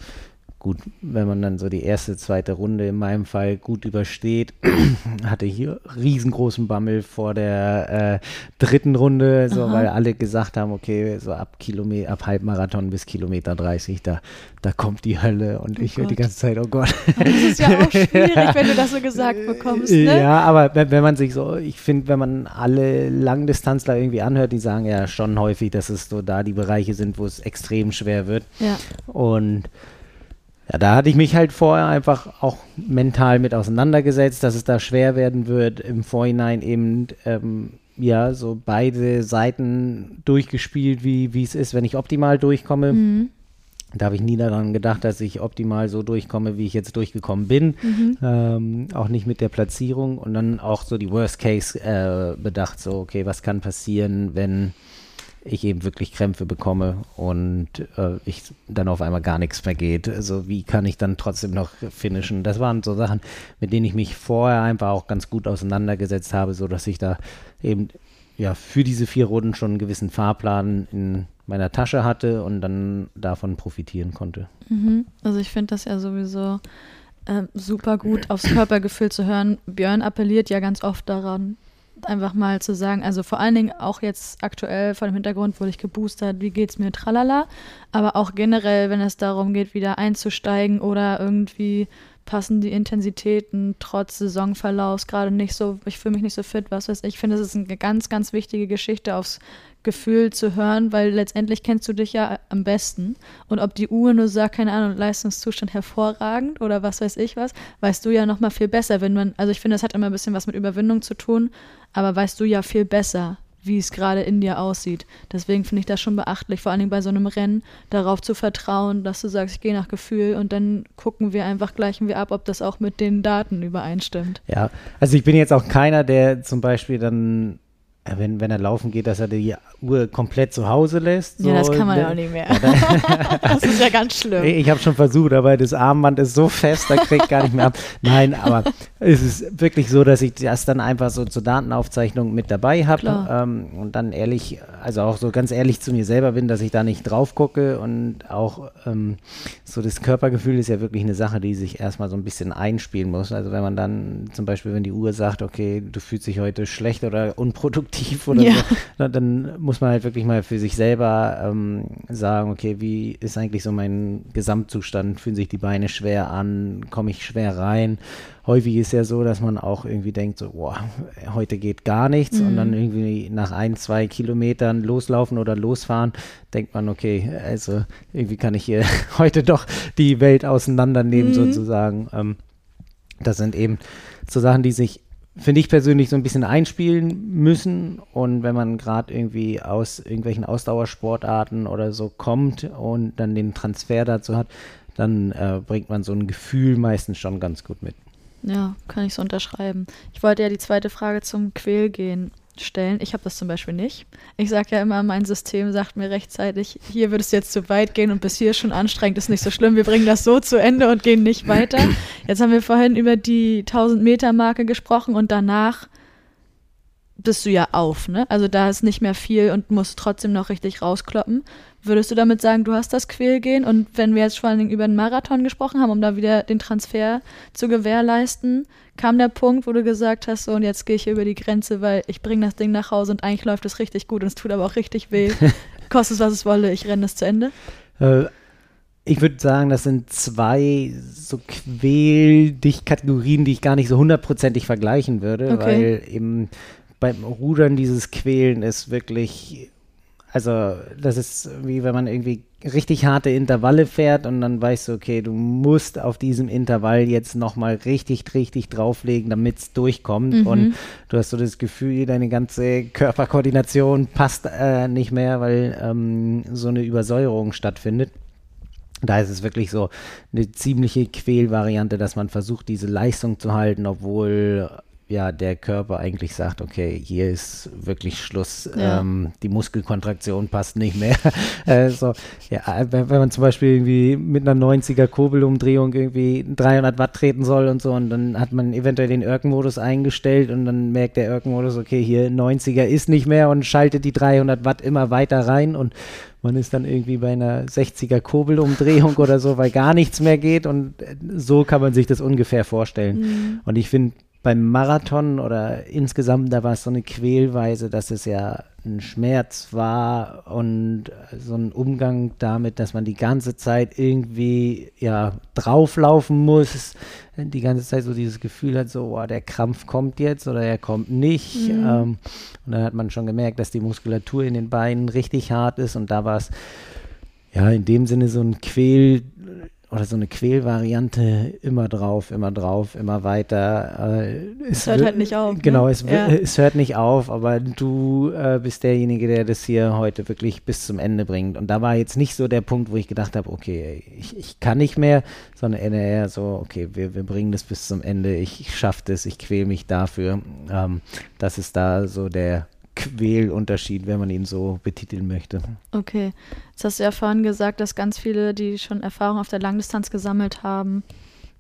gut, wenn man dann so die erste, zweite Runde in meinem Fall gut übersteht, [clears throat] hatte ich hier riesengroßen Bammel vor der äh, dritten Runde, so Aha. weil alle gesagt haben, okay, so ab Kilometer, ab Halbmarathon bis Kilometer 30, da, da kommt die Hölle und Oh ich höre die ganze Zeit, oh Gott. Das ist ja [laughs] auch schwierig, wenn du das so gesagt bekommst, ne? Ja, aber wenn, wenn man sich so, ich finde, wenn man alle Langdistanzler irgendwie anhört, die sagen ja schon häufig, dass es so da die Bereiche sind, wo es extrem schwer wird. Ja. Und ja, da hatte ich mich halt vorher einfach auch mental mit auseinandergesetzt, dass es da schwer werden wird. Im Vorhinein eben, ähm, ja, so beide Seiten durchgespielt, wie wie es ist, wenn ich optimal durchkomme. Mhm. Da habe ich nie daran gedacht, dass ich optimal so durchkomme, wie ich jetzt durchgekommen bin. Mhm. Ähm, auch nicht mit der Platzierung und dann auch so die Worst Case äh, bedacht, so, okay, was kann passieren, wenn ich eben wirklich Krämpfe bekomme und äh, ich dann auf einmal gar nichts mehr geht. Also wie kann ich dann trotzdem noch finishen? Das waren so Sachen, mit denen ich mich vorher einfach auch ganz gut auseinandergesetzt habe, so dass ich da eben ja für diese vier Runden schon einen gewissen Fahrplan in meiner Tasche hatte und dann davon profitieren konnte. Mhm. Also ich finde das ja sowieso ähm, super gut aufs Körpergefühl zu hören. Björn appelliert ja ganz oft daran, einfach mal zu sagen, also vor allen Dingen auch jetzt aktuell vor dem Hintergrund wurde ich geboostert, wie geht's mir, tralala, aber auch generell, wenn es darum geht, wieder einzusteigen oder irgendwie passen die Intensitäten trotz Saisonverlaufs gerade nicht so, ich fühle mich nicht so fit, was weiß ich. Ich finde, es ist eine ganz, ganz wichtige Geschichte aufs Gefühl zu hören, weil letztendlich kennst du dich ja am besten. Und ob die Uhr nur sagt, keine Ahnung, Leistungszustand hervorragend oder was weiß ich was, weißt du ja noch mal viel besser, wenn man, also ich finde, das hat immer ein bisschen was mit Überwindung zu tun, aber weißt du ja viel besser, wie es gerade in dir aussieht. Deswegen finde ich das schon beachtlich, vor allen Dingen bei so einem Rennen, darauf zu vertrauen, dass du sagst, ich gehe nach Gefühl und dann gucken wir einfach, gleichen wir ab, ob das auch mit den Daten übereinstimmt. Ja, also ich bin jetzt auch keiner, der zum Beispiel dann, wenn, wenn er laufen geht, dass er die Uhr komplett zu Hause lässt. ja, das so, kann man ne? ja auch nicht mehr. [laughs] das ist ja ganz schlimm. Ich habe schon versucht, aber das Armband ist so fest, da kriegt gar nicht mehr ab. Nein, aber es ist wirklich so, dass ich das dann einfach so zur Datenaufzeichnung mit dabei habe ähm, und dann ehrlich, also auch so ganz ehrlich zu mir selber bin, dass ich da nicht drauf gucke und auch ähm, so das Körpergefühl ist ja wirklich eine Sache, die sich erstmal so ein bisschen einspielen muss. Also wenn man dann zum Beispiel, wenn die Uhr sagt, okay, du fühlst dich heute schlecht oder unproduktiv oder Ja. so, dann muss man halt wirklich mal für sich selber ähm, sagen, okay, wie ist eigentlich so mein Gesamtzustand? Fühlen sich die Beine schwer an? Komme ich schwer rein? Häufig ist ja so, dass man auch irgendwie denkt, so, boah, heute geht gar nichts und dann irgendwie nach ein, zwei Kilometern loslaufen oder losfahren, denkt man, okay, also irgendwie kann ich hier [laughs] heute doch die Welt auseinandernehmen sozusagen. Ähm, das sind eben so Sachen, die sich, finde ich persönlich, so ein bisschen einspielen müssen. Und wenn man gerade irgendwie aus irgendwelchen Ausdauersportarten oder so kommt und dann den Transfer dazu hat, dann äh, bringt man so ein Gefühl meistens schon ganz gut mit. Ja, kann ich so unterschreiben. Ich wollte ja die zweite Frage zum Quälgehen stellen. Ich habe das zum Beispiel nicht. Ich sage ja immer, mein System sagt mir rechtzeitig, hier würdest du jetzt zu weit gehen und bis hier ist schon anstrengend, ist nicht so schlimm, wir bringen das so zu Ende und gehen nicht weiter. Jetzt haben wir vorhin über die 1000 Meter Marke gesprochen und danach bist du ja auf, ne? Also da ist nicht mehr viel und musst trotzdem noch richtig rauskloppen. Würdest du damit sagen, du hast das Quälgehen? Und wenn wir jetzt vor allen Dingen über den Marathon gesprochen haben, um da wieder den Transfer zu gewährleisten, kam der Punkt, wo du gesagt hast, so und jetzt gehe ich hier über die Grenze, weil ich bringe das Ding nach Hause und eigentlich läuft es richtig gut und es tut aber auch richtig weh. [laughs] Kostet es, was es wolle, ich renne das zu Ende. Äh, ich würde sagen, das sind zwei so Quäl-Dich-Kategorien, die ich gar nicht so hundertprozentig vergleichen würde, Okay. weil eben beim Rudern dieses Quälen ist wirklich, also das ist wie wenn man irgendwie richtig harte Intervalle fährt und dann weißt du, okay, du musst auf diesem Intervall jetzt nochmal richtig, richtig drauflegen, damit es durchkommt und du hast so das Gefühl, deine ganze Körperkoordination passt äh, nicht mehr, weil ähm, so eine Übersäuerung stattfindet. Da ist es wirklich so eine ziemliche Quälvariante, dass man versucht, diese Leistung zu halten, obwohl ja der Körper eigentlich sagt, okay, hier ist wirklich Schluss, Ja. ähm, die Muskelkontraktion passt nicht mehr. [laughs] äh, so, ja, wenn, wenn man zum Beispiel irgendwie mit einer 90er Kurbelumdrehung irgendwie 300 Watt treten soll und so und dann hat man eventuell den Irken-Modus eingestellt und dann merkt der Irken-Modus, okay, hier 90er ist nicht mehr und schaltet die 300 Watt immer weiter rein und man ist dann irgendwie bei einer 60er Kurbelumdrehung oder so, weil gar nichts mehr geht und äh, so kann man sich das ungefähr vorstellen. Und ich finde, beim Marathon oder insgesamt, da war es so eine Quälweise, dass es ja ein Schmerz war und so ein Umgang damit, dass man die ganze Zeit irgendwie ja drauflaufen muss, die ganze Zeit so dieses Gefühl hat, so, oh, der Krampf kommt jetzt oder er kommt nicht. Ähm, und dann hat man schon gemerkt, dass die Muskulatur in den Beinen richtig hart ist und da war es ja in dem Sinne so ein Quäl oder so eine Quälvariante immer drauf, immer drauf, immer weiter. Äh, Es hört wi- halt nicht auf, ne? Genau, es, wi- Ja. es hört nicht auf, aber du äh, bist derjenige, der das hier heute wirklich bis zum Ende bringt. Und da war jetzt nicht so der Punkt, wo ich gedacht habe, okay, ich, ich kann nicht mehr, sondern eher so, okay, wir, wir bringen das bis zum Ende, ich, ich schaffe das, ich quäl mich dafür. Ähm, das ist da so der Quälunterschied, wenn man ihn so betiteln möchte. Okay. Jetzt hast du ja vorhin gesagt, dass ganz viele, die schon Erfahrung auf der Langdistanz gesammelt haben,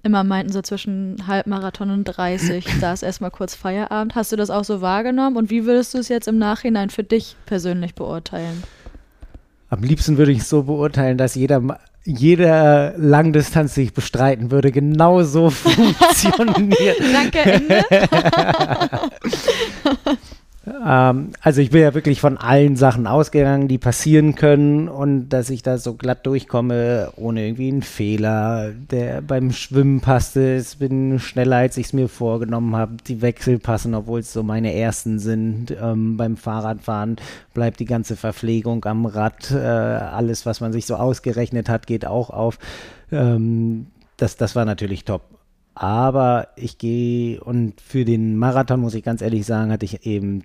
immer meinten, so zwischen Halbmarathon und 30, [coughs] da ist erstmal kurz Feierabend. Hast du das auch so wahrgenommen und wie würdest du es jetzt im Nachhinein für dich persönlich beurteilen? Am liebsten würde ich es so beurteilen, dass jeder, jeder Langdistanz, die ich bestreiten würde, genau so [laughs] funktioniert. Danke, Ende. [laughs] ähm, also ich bin ja wirklich von allen Sachen ausgegangen, die passieren können und dass ich da so glatt durchkomme, ohne irgendwie einen Fehler, der beim Schwimmen passte. Es bin schneller, als ich es mir vorgenommen habe. Die Wechsel passen, obwohl es so meine ersten sind. Ähm, beim Fahrradfahren bleibt die ganze Verpflegung am Rad. Äh, alles, was man sich so ausgerechnet hat, geht auch auf. Ähm, das, das war natürlich top. Aber ich gehe und für den Marathon, muss ich ganz ehrlich sagen, hatte ich eben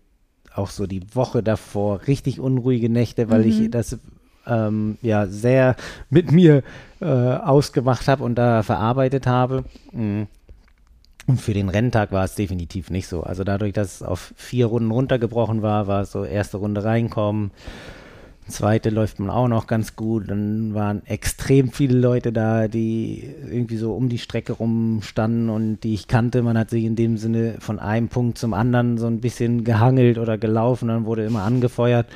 auch so die Woche davor richtig unruhige Nächte, weil ich das ähm, ja sehr mit mir äh, ausgemacht habe und da verarbeitet habe. Mhm. Und für den Renntag war es definitiv nicht so. Also dadurch, dass es auf vier Runden runtergebrochen war, war es so erste Runde reinkommen, zweite läuft man auch noch ganz gut. Dann waren extrem viele Leute da, die irgendwie so um die Strecke rumstanden und die ich kannte. Man hat sich in dem Sinne von einem Punkt zum anderen so ein bisschen gehangelt oder gelaufen. Dann wurde immer angefeuert.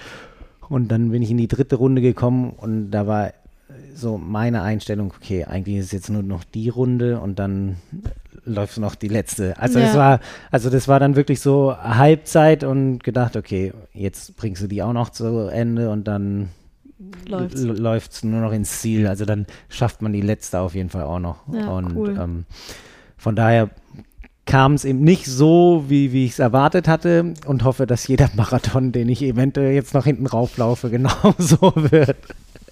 Und dann bin ich in die dritte Runde gekommen und da war so meine Einstellung, okay, eigentlich ist jetzt nur noch die Runde und dann läuft noch die letzte. Also Ja. das war, also das war dann wirklich so Halbzeit und gedacht, okay, jetzt bringst du die auch noch zu Ende und dann Läuft's. läuft es nur noch ins Ziel. Also dann schafft man die letzte auf jeden Fall auch noch. Ja, und cool. ähm, von daher kam es eben nicht so, wie, wie ich es erwartet hatte und hoffe, dass jeder [laughs] Marathon, den ich eventuell jetzt noch hinten rauflaufe, [laughs] genau so wird.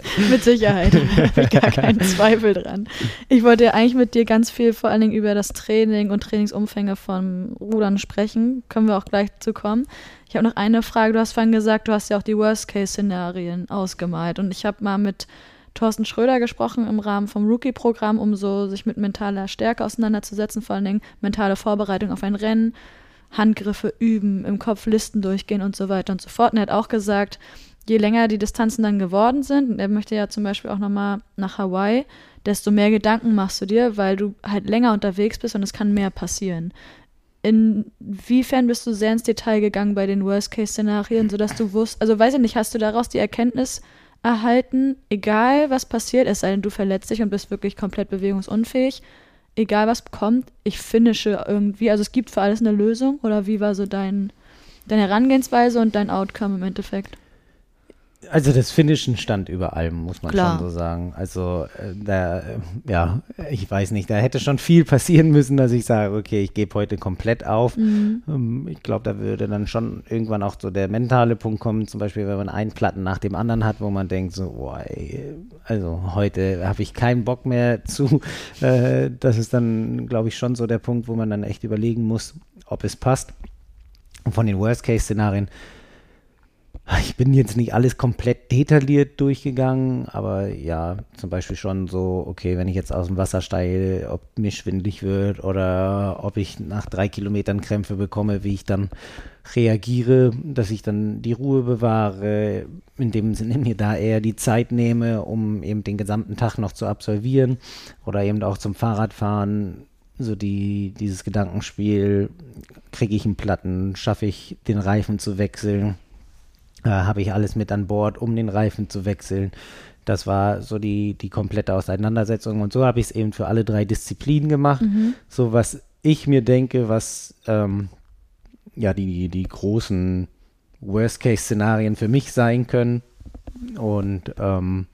[laughs] Mit Sicherheit. [laughs] Ich gar keinen [laughs] Zweifel dran. Ich wollte ja eigentlich mit dir ganz viel vor allen Dingen über das Training und Trainingsumfänge vom Rudern sprechen. Können wir auch gleich zu kommen. Ich habe noch eine Frage. Du hast vorhin gesagt, du hast ja auch die Worst-Case-Szenarien ausgemalt. Und ich habe mal mit Thorsten Schröder gesprochen im Rahmen vom Rookie-Programm, um so sich mit mentaler Stärke auseinanderzusetzen, vor allen Dingen mentale Vorbereitung auf ein Rennen, Handgriffe üben, im Kopf Listen durchgehen und so weiter und so fort. Und er hat auch gesagt, je länger die Distanzen dann geworden sind, und er möchte ja zum Beispiel auch nochmal nach Hawaii, desto mehr Gedanken machst du dir, weil du halt länger unterwegs bist und es kann mehr passieren. Inwiefern bist du sehr ins Detail gegangen bei den Worst-Case-Szenarien, sodass du wusst, also weiß ich nicht, hast du daraus die Erkenntnis erhalten, egal was passiert, es sei denn, du verletzt dich und bist wirklich komplett bewegungsunfähig, egal was kommt, ich finische irgendwie, also es gibt für alles eine Lösung oder wie war so dein, deine Herangehensweise und dein Outcome im Endeffekt? Also das Finishen stand über allem, muss man Klar. schon so sagen. Also äh, da, äh, ja, ich weiß nicht, da hätte schon viel passieren müssen, dass ich sage, okay, ich gebe heute komplett auf. Ähm, ich glaube, da würde dann schon irgendwann auch so der mentale Punkt kommen, zum Beispiel, wenn man einen Platten nach dem anderen hat, wo man denkt, so, boah, ey, also heute habe ich keinen Bock mehr zu. [laughs] Äh, das ist dann, glaube ich, schon so der Punkt, wo man dann echt überlegen muss, ob es passt. Und von den Worst-Case-Szenarien ich bin jetzt nicht alles komplett detailliert durchgegangen, aber ja, zum Beispiel schon so, okay, wenn ich jetzt aus dem Wasser steige, ob mir schwindlig wird oder ob ich nach drei Kilometern Krämpfe bekomme, wie ich dann reagiere, dass ich dann die Ruhe bewahre, in dem Sinne mir da eher die Zeit nehme, um eben den gesamten Tag noch zu absolvieren oder eben auch zum Fahrradfahren. So die, dieses Gedankenspiel, kriege ich einen Platten, schaffe ich den Reifen zu wechseln, äh, habe ich alles mit an Bord, um den Reifen zu wechseln. Das war so die, die komplette Auseinandersetzung. Und so habe ich es eben für alle drei Disziplinen gemacht. Mhm. So was ich mir denke, was ähm, ja die, die großen Worst-Case-Szenarien für mich sein können. Und ähm,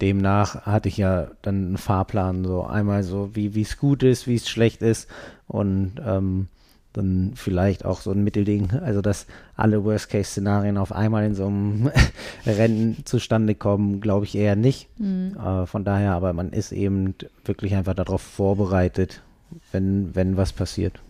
demnach hatte ich ja dann einen Fahrplan, so einmal so, wie es gut ist, wie es schlecht ist. Und ähm, dann vielleicht auch so ein Mittelding, also dass alle Worst-Case-Szenarien auf einmal in so einem [laughs] Rennen zustande kommen, glaube ich eher nicht. Mhm. Äh, von daher, aber man ist eben wirklich einfach darauf vorbereitet, wenn, wenn was passiert.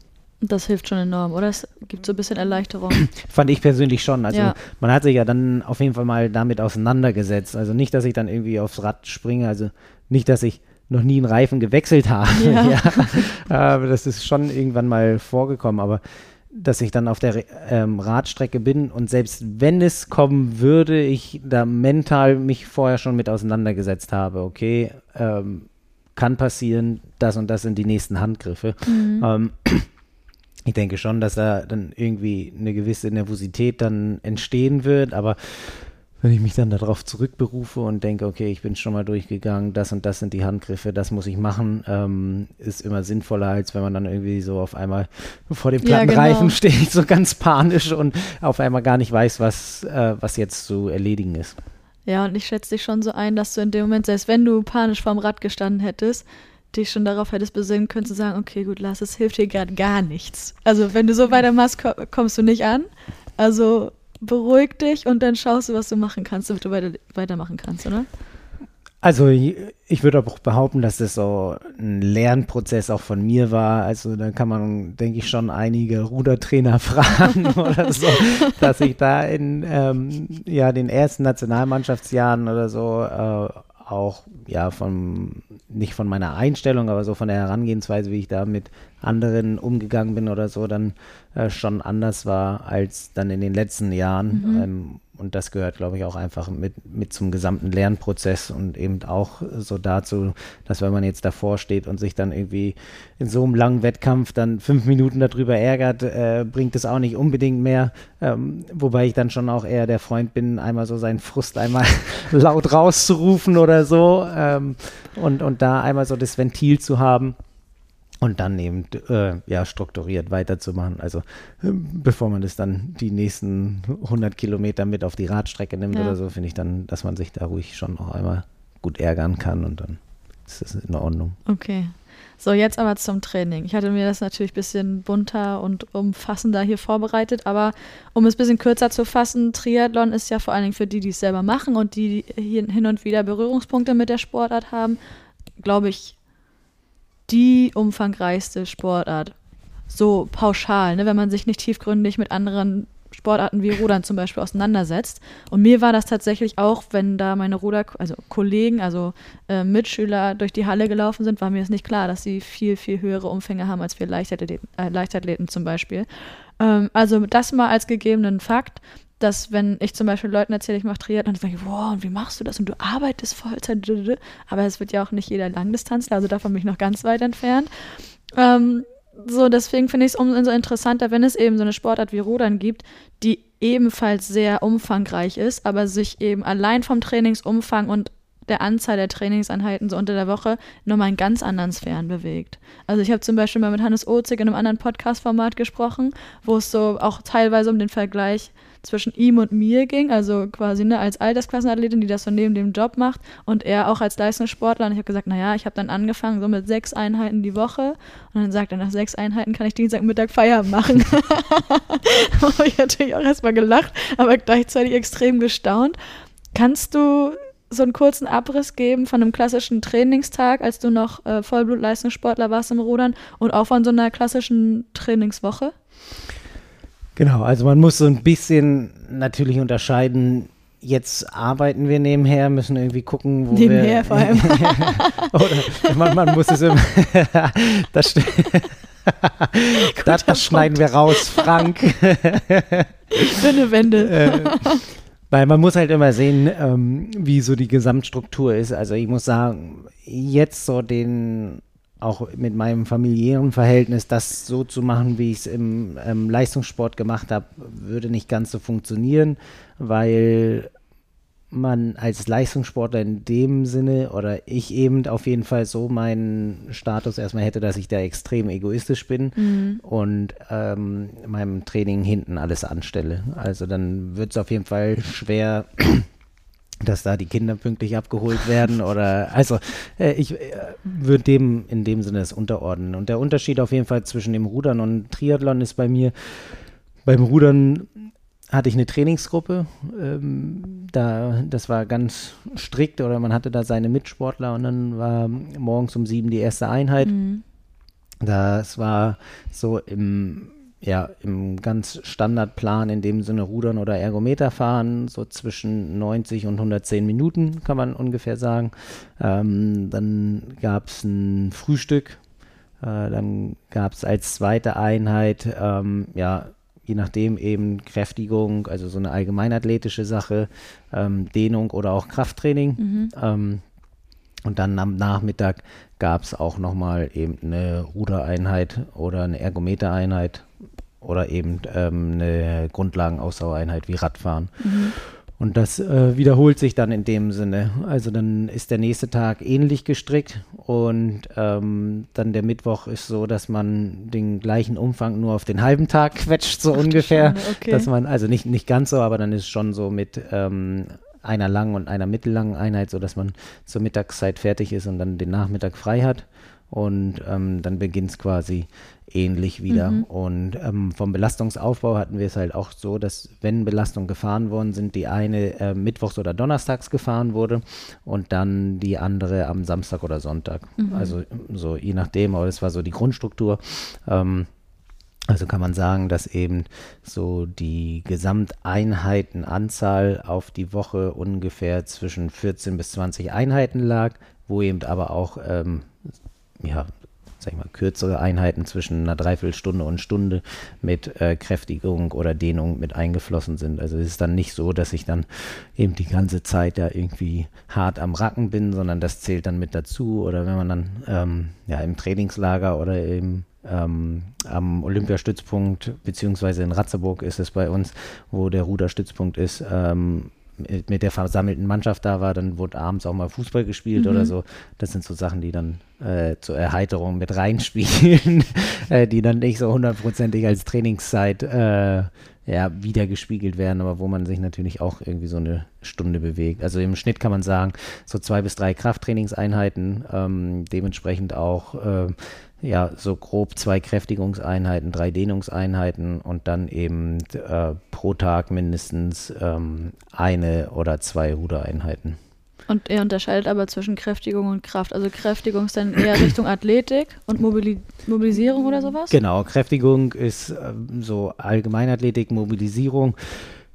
Das hilft schon enorm, oder? Es gibt so ein bisschen Erleichterung. [clears throat] Fand ich persönlich schon. Also Ja. man hat sich ja dann auf jeden Fall mal damit auseinandergesetzt. Also nicht, dass ich dann irgendwie aufs Rad springe, also nicht, dass ich noch nie einen Reifen gewechselt habe. Ja. [laughs] Ja. aber das ist schon irgendwann mal vorgekommen, aber dass ich dann auf der ähm, Radstrecke bin und selbst wenn es kommen würde, ich da mental mich vorher schon mit auseinandergesetzt habe, okay, ähm, kann passieren, das und das sind die nächsten Handgriffe. Mhm. Ähm, [clears throat] ich denke schon, dass da dann irgendwie eine gewisse Nervosität dann entstehen wird, aber wenn ich mich dann darauf zurückberufe und denke, okay, ich bin schon mal durchgegangen, das und das sind die Handgriffe, das muss ich machen, ähm, ist immer sinnvoller, als wenn man dann irgendwie so auf einmal vor dem Ja, Plattenreifen genau. [laughs] steht, so ganz panisch und auf einmal gar nicht weiß, was, äh, was jetzt zu erledigen ist. Ja, und ich schätze dich schon so ein, dass du in dem Moment, selbst wenn du panisch vorm Rad gestanden hättest, dich schon darauf hättest besinnen können zu sagen, okay, gut, lass, es hilft dir gerade gar nichts. Also wenn du so weitermachst, ko- kommst du nicht an. Also beruhig dich und dann schaust du, was du machen kannst, damit du weiter, weitermachen kannst, oder? Also ich würde auch behaupten, dass das so ein Lernprozess auch von mir war. Also da kann man, denke ich, schon einige Rudertrainer [laughs] fragen oder so, dass ich da in ähm, ja, den ersten Nationalmannschaftsjahren oder so äh, auch ja von nicht von meiner Einstellung, aber so von der Herangehensweise, wie ich da mit anderen umgegangen bin oder so, dann äh, schon anders war als dann in den letzten Jahren. Ähm, und das gehört, glaube ich, auch einfach mit, mit zum gesamten Lernprozess und eben auch so dazu, dass wenn man jetzt davor steht und sich dann irgendwie in so einem langen Wettkampf dann fünf Minuten darüber ärgert, äh, bringt es auch nicht unbedingt mehr. Ähm, wobei ich dann schon auch eher der Freund bin, einmal so seinen Frust einmal [laughs] laut rauszurufen oder so ähm, und, und da einmal so das Ventil zu haben. Und dann eben äh, ja, strukturiert weiterzumachen. Also äh, bevor man das dann die nächsten 100 Kilometer mit auf die Radstrecke nimmt Ja. oder so, finde ich dann, dass man sich da ruhig schon noch einmal gut ärgern kann und dann ist das in Ordnung. Okay. So, jetzt aber zum Training. Ich hatte mir das natürlich ein bisschen bunter und umfassender hier vorbereitet, aber um es ein bisschen kürzer zu fassen, Triathlon ist ja vor allen Dingen für die, die es selber machen und die hier hin und wieder Berührungspunkte mit der Sportart haben, glaube ich, die umfangreichste Sportart. So pauschal, ne? wenn man sich nicht tiefgründig mit anderen Sportarten wie Rudern zum Beispiel auseinandersetzt. Und mir war das tatsächlich auch, wenn da meine Ruder, also Kollegen, also äh, Mitschüler durch die Halle gelaufen sind, war mir es nicht klar, dass sie viel, viel höhere Umfänge haben als wir Leichtathleten, äh, Leichtathleten zum Beispiel. Ähm, also das mal als gegebenen Fakt, dass wenn ich zum Beispiel Leuten erzähle, ich mache Triathlon, dann sage ich, wow, und wie machst du das? Und du arbeitest Vollzeit. Aber es wird ja auch nicht jeder Langdistanzler, also davon bin ich noch ganz weit entfernt. Ähm, so, deswegen finde ich es umso interessanter, wenn es eben so eine Sportart wie Rudern gibt, die ebenfalls sehr umfangreich ist, aber sich eben allein vom Trainingsumfang und der Anzahl der Trainingseinheiten so unter der Woche nochmal in ganz anderen Sphären bewegt. Also ich habe zum Beispiel mal mit Hannes Ozig in einem anderen Podcast-Format gesprochen, wo es so auch teilweise um den Vergleich zwischen ihm und mir ging, also quasi ne, als Altersklassenathletin, die das so neben dem Job macht und er auch als Leistungssportler. Und ich habe gesagt, naja, ich habe dann angefangen so mit sechs Einheiten die Woche und dann sagt er, nach sechs Einheiten kann ich Dienstagmittag Feierabend machen. [laughs] habe ich natürlich auch erstmal gelacht, aber gleichzeitig extrem gestaunt. Kannst du so einen kurzen Abriss geben von einem klassischen Trainingstag, als du noch äh, Vollblutleistungssportler warst im Rudern und auch von so einer klassischen Trainingswoche? Genau, also man muss so ein bisschen natürlich unterscheiden. Jetzt arbeiten wir nebenher, müssen irgendwie gucken, wo Nebenher wir. vor allem. [laughs] Oder man, man muss es immer. [laughs] das st- [laughs] das, das schneiden wir raus, Frank. Dünne Wände. äh, weil man muss halt immer sehen, ähm, wie so die Gesamtstruktur ist. Also ich muss sagen, jetzt so den, auch mit meinem familiären Verhältnis, das so zu machen, wie ich es im ähm, Leistungssport gemacht habe, würde nicht ganz so funktionieren, weil man als Leistungssportler in dem Sinne oder ich eben auf jeden Fall so meinen Status erstmal hätte, dass ich da extrem egoistisch bin und ähm, meinem Training hinten alles anstelle. Also dann wird es auf jeden Fall schwer, dass da die Kinder pünktlich abgeholt werden oder also äh, ich äh, würde dem in dem Sinne das unterordnen. Und der Unterschied auf jeden Fall zwischen dem Rudern und Triathlon ist bei mir, beim Rudern hatte ich eine Trainingsgruppe, ähm, da, das war ganz strikt oder man hatte da seine Mitsportler und dann war morgens um sieben die erste Einheit. Das war so im, ja, im ganz Standardplan in dem Sinne Rudern oder Ergometer fahren, so zwischen 90 und 110 Minuten kann man ungefähr sagen. Ähm, dann gab es ein Frühstück, äh, dann gab es als zweite Einheit, ähm, ja, je nachdem eben Kräftigung, also so eine allgemeinathletische Sache, ähm, Dehnung oder auch Krafttraining. Ähm, und dann am Nachmittag gab es auch nochmal eben eine Rudereinheit oder eine Ergometereinheit oder eben ähm, eine Grundlagenausdauereinheit wie Radfahren. Und das äh, wiederholt sich dann in dem Sinne. Also dann ist der nächste Tag ähnlich gestrickt und ähm, dann der Mittwoch ist so, dass man den gleichen Umfang nur auf den halben Tag quetscht, so ungefähr. Schande, okay. Dass man, also nicht, nicht ganz so, aber dann ist schon so mit ähm, einer langen und einer mittellangen Einheit, so dass man zur Mittagszeit fertig ist und dann den Nachmittag frei hat. Und ähm, dann beginnt es quasi ähnlich wieder. Und ähm, vom Belastungsaufbau hatten wir es halt auch so, dass wenn Belastungen gefahren worden sind, die eine äh, mittwochs oder donnerstags gefahren wurde und dann die andere am Samstag oder Sonntag. Also so je nachdem, aber das war so die Grundstruktur. Ähm, also kann man sagen, dass eben so die Gesamteinheitenanzahl auf die Woche ungefähr zwischen 14 bis 20 Einheiten lag, wo eben aber auch, ähm, ja, sag ich mal, kürzere Einheiten zwischen einer Dreiviertelstunde und Stunde mit äh, Kräftigung oder Dehnung mit eingeflossen sind. Also es ist dann nicht so, dass ich dann eben die ganze Zeit da irgendwie hart am Racken bin, sondern das zählt dann mit dazu. Oder wenn man dann ähm, ja, im Trainingslager oder im ähm, am Olympiastützpunkt, beziehungsweise in Ratzeburg ist es bei uns, wo der Ruderstützpunkt ist, ähm, mit der versammelten Mannschaft da war, dann wurde abends auch mal Fußball gespielt oder so. Das sind so Sachen, die dann äh, zur Erheiterung mit reinspielen, [laughs] äh, die dann nicht so hundertprozentig als Trainingszeit äh, ja, wiedergespiegelt werden, aber wo man sich natürlich auch irgendwie so eine Stunde bewegt. Also im Schnitt kann man sagen, so zwei bis drei Krafttrainingseinheiten, ähm, dementsprechend auch äh, ja, so grob zwei Kräftigungseinheiten, drei Dehnungseinheiten und dann eben äh, pro Tag mindestens ähm, eine oder zwei Rudereinheiten. Und er unterscheidet aber zwischen Kräftigung und Kraft. Also Kräftigung ist dann eher Richtung Athletik und Mobili Mobilisierung oder sowas? Genau, Kräftigung ist ähm, so Allgemeinathletik, Mobilisierung,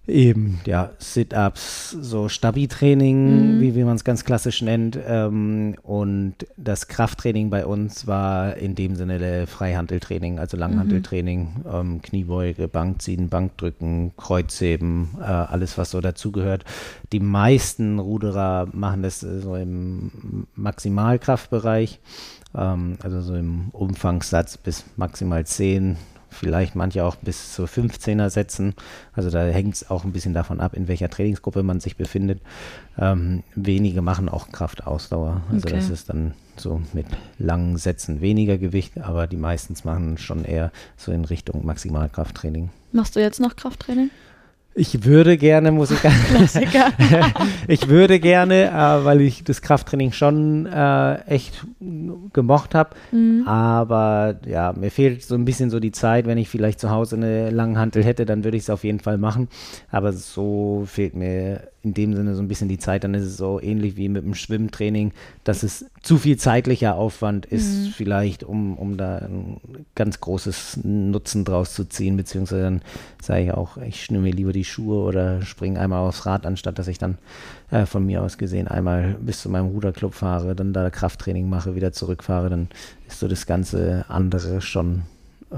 eben ja Sit-ups, so Stabi-Training, wie, wie man es ganz klassisch nennt. Ähm, und das Krafttraining bei uns war in dem Sinne Freihandeltraining, also Langhanteltraining, ähm, Kniebeuge, Bankziehen, Bankdrücken, Kreuzheben, äh, alles was so dazugehört. Die meisten Ruderer machen das so im Maximalkraftbereich. Ähm, also so im Umfangssatz bis maximal 10, vielleicht manche auch bis zu 15er Sätzen. Also da hängt es auch ein bisschen davon ab, in welcher Trainingsgruppe man sich befindet. Ähm, wenige machen auch Kraftausdauer. Also Okay. das ist dann so mit langen Sätzen weniger Gewicht, aber die meistens machen schon eher so in Richtung Maximalkrafttraining. Machst du jetzt noch Krafttraining? Ich würde gerne, muss ich Klassiker. [laughs] ich würde gerne, äh, weil ich das Krafttraining schon äh, echt gemocht habe. Aber ja, mir fehlt so ein bisschen so die Zeit. Wenn ich vielleicht zu Hause eine Langhantel hätte, dann würde ich es auf jeden Fall machen. Aber so fehlt mir in dem Sinne so ein bisschen die Zeit, dann ist es so ähnlich wie mit dem Schwimmtraining, dass es zu viel zeitlicher Aufwand ist, Mhm. vielleicht, um, um da ein ganz großes Nutzen draus zu ziehen, beziehungsweise dann sage ich auch, ich schnür mir lieber die Schuhe oder springe einmal aufs Rad, anstatt dass ich dann äh, von mir aus gesehen einmal bis zu meinem Ruderclub fahre, dann da Krafttraining mache, wieder zurückfahre, dann ist so das ganze andere schon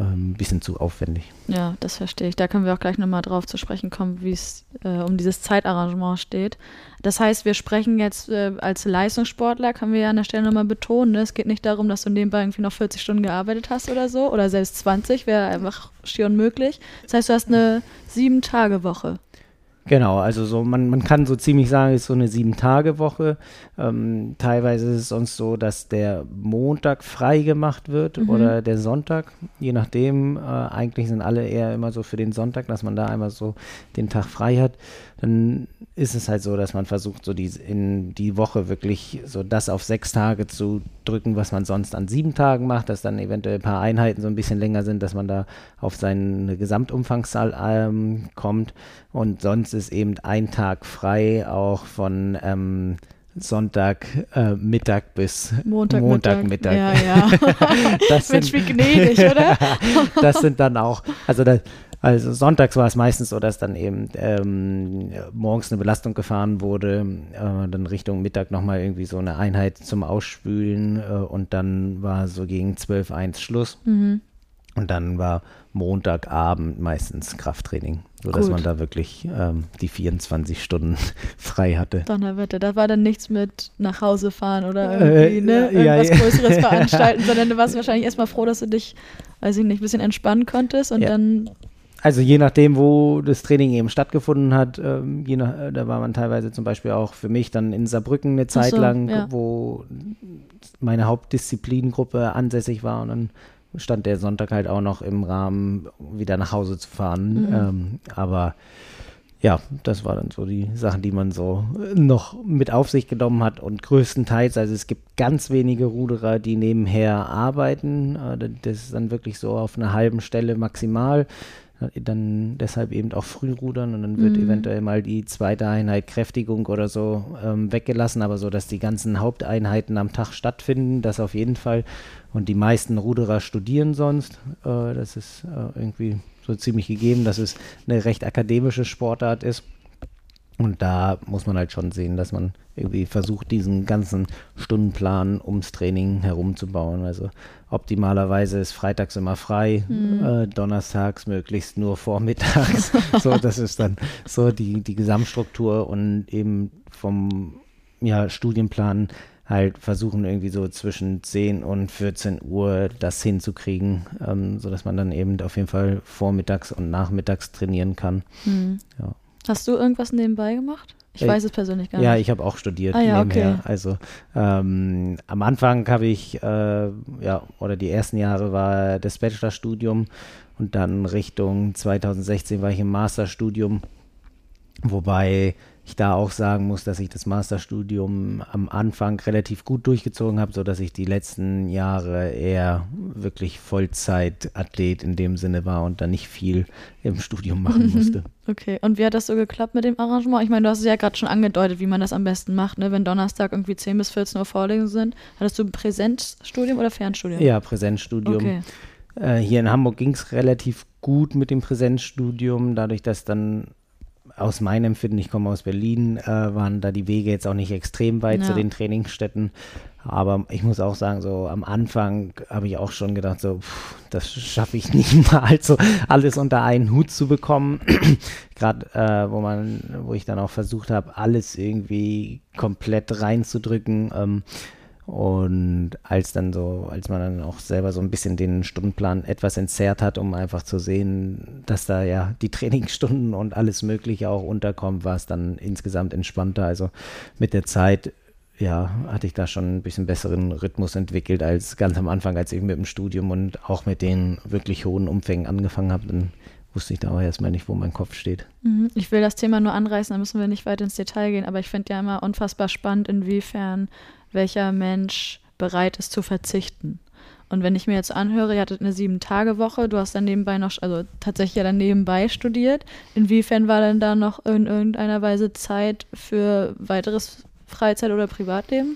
ein bisschen zu aufwendig. Ja, das verstehe ich. Da können wir auch gleich nochmal drauf zu sprechen kommen, wie es äh, um dieses Zeitarrangement steht. Das heißt, wir sprechen jetzt äh, als Leistungssportler, können wir ja an der Stelle nochmal betonen, ne? es geht nicht darum, dass du nebenbei irgendwie noch 40 Stunden gearbeitet hast oder so, oder selbst 20, wäre einfach schier unmöglich. Das heißt, du hast eine Sieben-Tage-Woche. Genau, also so man, man kann so ziemlich sagen, es ist so eine Sieben-Tage-Woche. Ähm, teilweise ist es sonst so, dass der Montag frei gemacht wird Mhm. oder der Sonntag, je nachdem. Äh, eigentlich sind alle eher immer so für den Sonntag, dass man da einmal so den Tag frei hat. Dann ist es halt so, dass man versucht, so die, in die Woche wirklich so das auf sechs Tage zu drücken, was man sonst an sieben Tagen macht, dass dann eventuell ein paar Einheiten so ein bisschen länger sind, dass man da auf seine Gesamtumfangszahl ähm, kommt. Und sonst ist eben ein Tag frei, auch von ähm, Sonntag äh, Mittag bis Montag, Montagmittag. Ja, ja. [laughs] [laughs] Das Mensch, sind- wie gnädig, oder? [laughs] das sind dann auch, also, das, also sonntags war es meistens so, dass dann eben ähm, morgens eine Belastung gefahren wurde, äh, dann Richtung Mittag nochmal irgendwie so eine Einheit zum Ausspülen äh, und dann war so gegen 12, 1 Schluss. Mhm. Und dann war Montagabend meistens Krafttraining, sodass Gut. man da wirklich ähm, die 24 Stunden [laughs] frei hatte. Donnerwetter, da war dann nichts mit nach Hause fahren oder Äh, irgendwie ne, ja, irgendwas ja. Größeres [laughs] veranstalten, sondern du warst wahrscheinlich erstmal froh, dass du dich, weiß ich nicht, ein bisschen entspannen konntest und Ja. dann, Also je nachdem, wo das Training eben stattgefunden hat, ähm, je nach, äh, da war man teilweise zum Beispiel auch für mich dann in Saarbrücken eine Zeit so, lang, ja. wo meine Hauptdisziplingruppe ansässig war und dann stand der Sonntag halt auch noch im Rahmen, wieder nach Hause zu fahren. Mhm. Ähm, aber ja, das war dann so die Sachen, die man so äh, noch mit auf sich genommen hat und größtenteils, also es gibt ganz wenige Ruderer, die nebenher arbeiten. Äh, da- Das ist dann wirklich so auf einer halben Stelle maximal. Dann deshalb eben auch Frührudern und dann wird Mhm. eventuell mal die zweite Einheit Kräftigung oder so ähm, weggelassen, aber so, dass die ganzen Haupteinheiten am Tag stattfinden, das auf jeden Fall. Und die meisten Ruderer studieren sonst. Äh, das ist äh, irgendwie so ziemlich gegeben, dass es eine recht akademische Sportart ist. Und da muss man halt schon sehen, dass man irgendwie versucht, diesen ganzen Stundenplan ums Training herumzubauen. Also optimalerweise ist freitags immer frei, äh, donnerstags möglichst nur vormittags. [laughs] so, das ist dann so die, die Gesamtstruktur und eben vom ja, Studienplan halt versuchen irgendwie so zwischen 10 und 14 Uhr das hinzukriegen, ähm, sodass man dann eben auf jeden Fall vormittags und nachmittags trainieren kann. hm. Ja. hast du irgendwas nebenbei gemacht? Ich weiß es persönlich gar Ja, nicht. ich habe auch studiert Ah ja, nebenher. okay. Also ähm, am Anfang habe ich, äh, ja, oder die ersten Jahre war das Bachelorstudium und dann Richtung 2016 war ich im Masterstudium, wobei ich da auch sagen muss, dass ich das Masterstudium am Anfang relativ gut durchgezogen habe, sodass ich die letzten Jahre eher wirklich Vollzeitathlet in dem Sinne war und da nicht viel im Studium machen [laughs] musste. Okay, und wie hat das so geklappt mit dem Arrangement? Ich meine, du hast es ja gerade schon angedeutet, wie man das am besten macht, ne? Wenn Donnerstag irgendwie 10 bis 14 Uhr Vorlesungen sind. Hattest du ein Präsenzstudium oder Fernstudium? Ja, Präsenzstudium. Okay. Äh, hier in Hamburg ging es relativ gut mit dem Präsenzstudium, dadurch, dass dann aus meinem Empfinden, ich komme aus Berlin, äh, waren da die Wege jetzt auch nicht extrem weit Ja. zu den Trainingsstätten. Aber ich muss auch sagen, so am Anfang habe ich auch schon gedacht, so, pff, das schaffe ich [laughs] niemals, so alles unter einen Hut zu bekommen. [clears throat] Gerade äh, wo man, wo ich dann auch versucht habe, alles irgendwie komplett reinzudrücken. Ähm, und als dann so, als man dann auch selber so ein bisschen den Stundenplan etwas entzerrt hat, um einfach zu sehen, dass da ja die [laughs] Trainingsstunden und alles Mögliche auch unterkommt, war es dann insgesamt entspannter. Also mit der Zeit, ja, hatte ich da schon ein bisschen besseren Rhythmus entwickelt als ganz am Anfang, als ich mit dem Studium und auch mit den wirklich hohen Umfängen angefangen habe. Dann wusste ich da auch erstmal nicht, wo mein Kopf steht. Mhm. Ich will das Thema nur anreißen, da müssen wir nicht weit ins Detail gehen, aber ich finde ja immer unfassbar spannend, inwiefern welcher Mensch bereit ist zu verzichten. Und wenn ich mir jetzt anhöre, ihr hattet eine Sieben-Tage-Woche, du hast dann nebenbei noch, also tatsächlich ja dann nebenbei studiert. Inwiefern war denn da noch in irgendeiner Weise Zeit für weiteres Freizeit- oder Privatleben?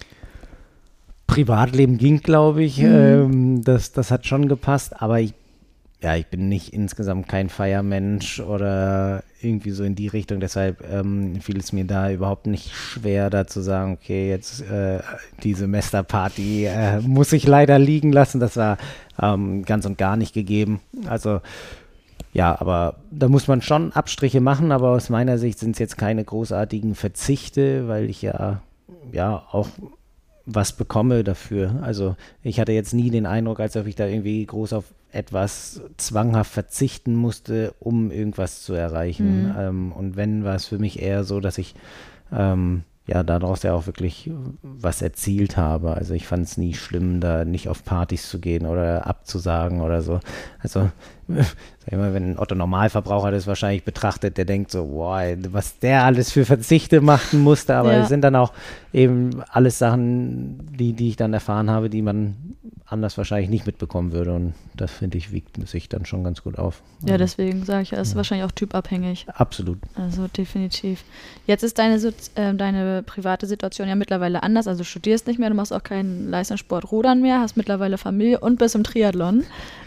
Privatleben ging, glaube ich. Mhm. Ähm, das, das hat schon gepasst, aber ich, ja, ich bin nicht insgesamt kein Feiermensch oder irgendwie so in die Richtung. Deshalb ähm, fiel es mir da überhaupt nicht schwer, da zu sagen, okay, jetzt äh, die Semesterparty äh, muss ich leider liegen lassen. Das war ähm, ganz und gar nicht gegeben. Also ja, aber da muss man schon Abstriche machen, aber aus meiner Sicht sind es jetzt keine großartigen Verzichte, weil ich ja, ja auch was bekomme dafür. Also ich hatte jetzt nie den Eindruck, als ob ich da irgendwie groß auf etwas zwanghaft verzichten musste, um irgendwas zu erreichen. Mhm. Ähm, und wenn, war es für mich eher so, dass ich ähm, ja daraus ja auch wirklich was erzielt habe. Also ich fand es nie schlimm, da nicht auf Partys zu gehen oder abzusagen oder so. Also sag ich mal, wenn ein Otto Normalverbraucher das wahrscheinlich betrachtet, der denkt so, wow, was der alles für Verzichte machen musste, aber Ja. es sind dann auch eben alles Sachen, die, die ich dann erfahren habe, die man anders wahrscheinlich nicht mitbekommen würde und das finde ich wiegt sich dann schon ganz gut auf. Ja, deswegen sage ich, ja, ist wahrscheinlich auch typabhängig. Absolut. Also definitiv. Jetzt ist deine, ähm, deine private Situation ja mittlerweile anders. Also du studierst nicht mehr, du machst auch keinen Leistungssport Rudern mehr, hast mittlerweile Familie und bist im Triathlon.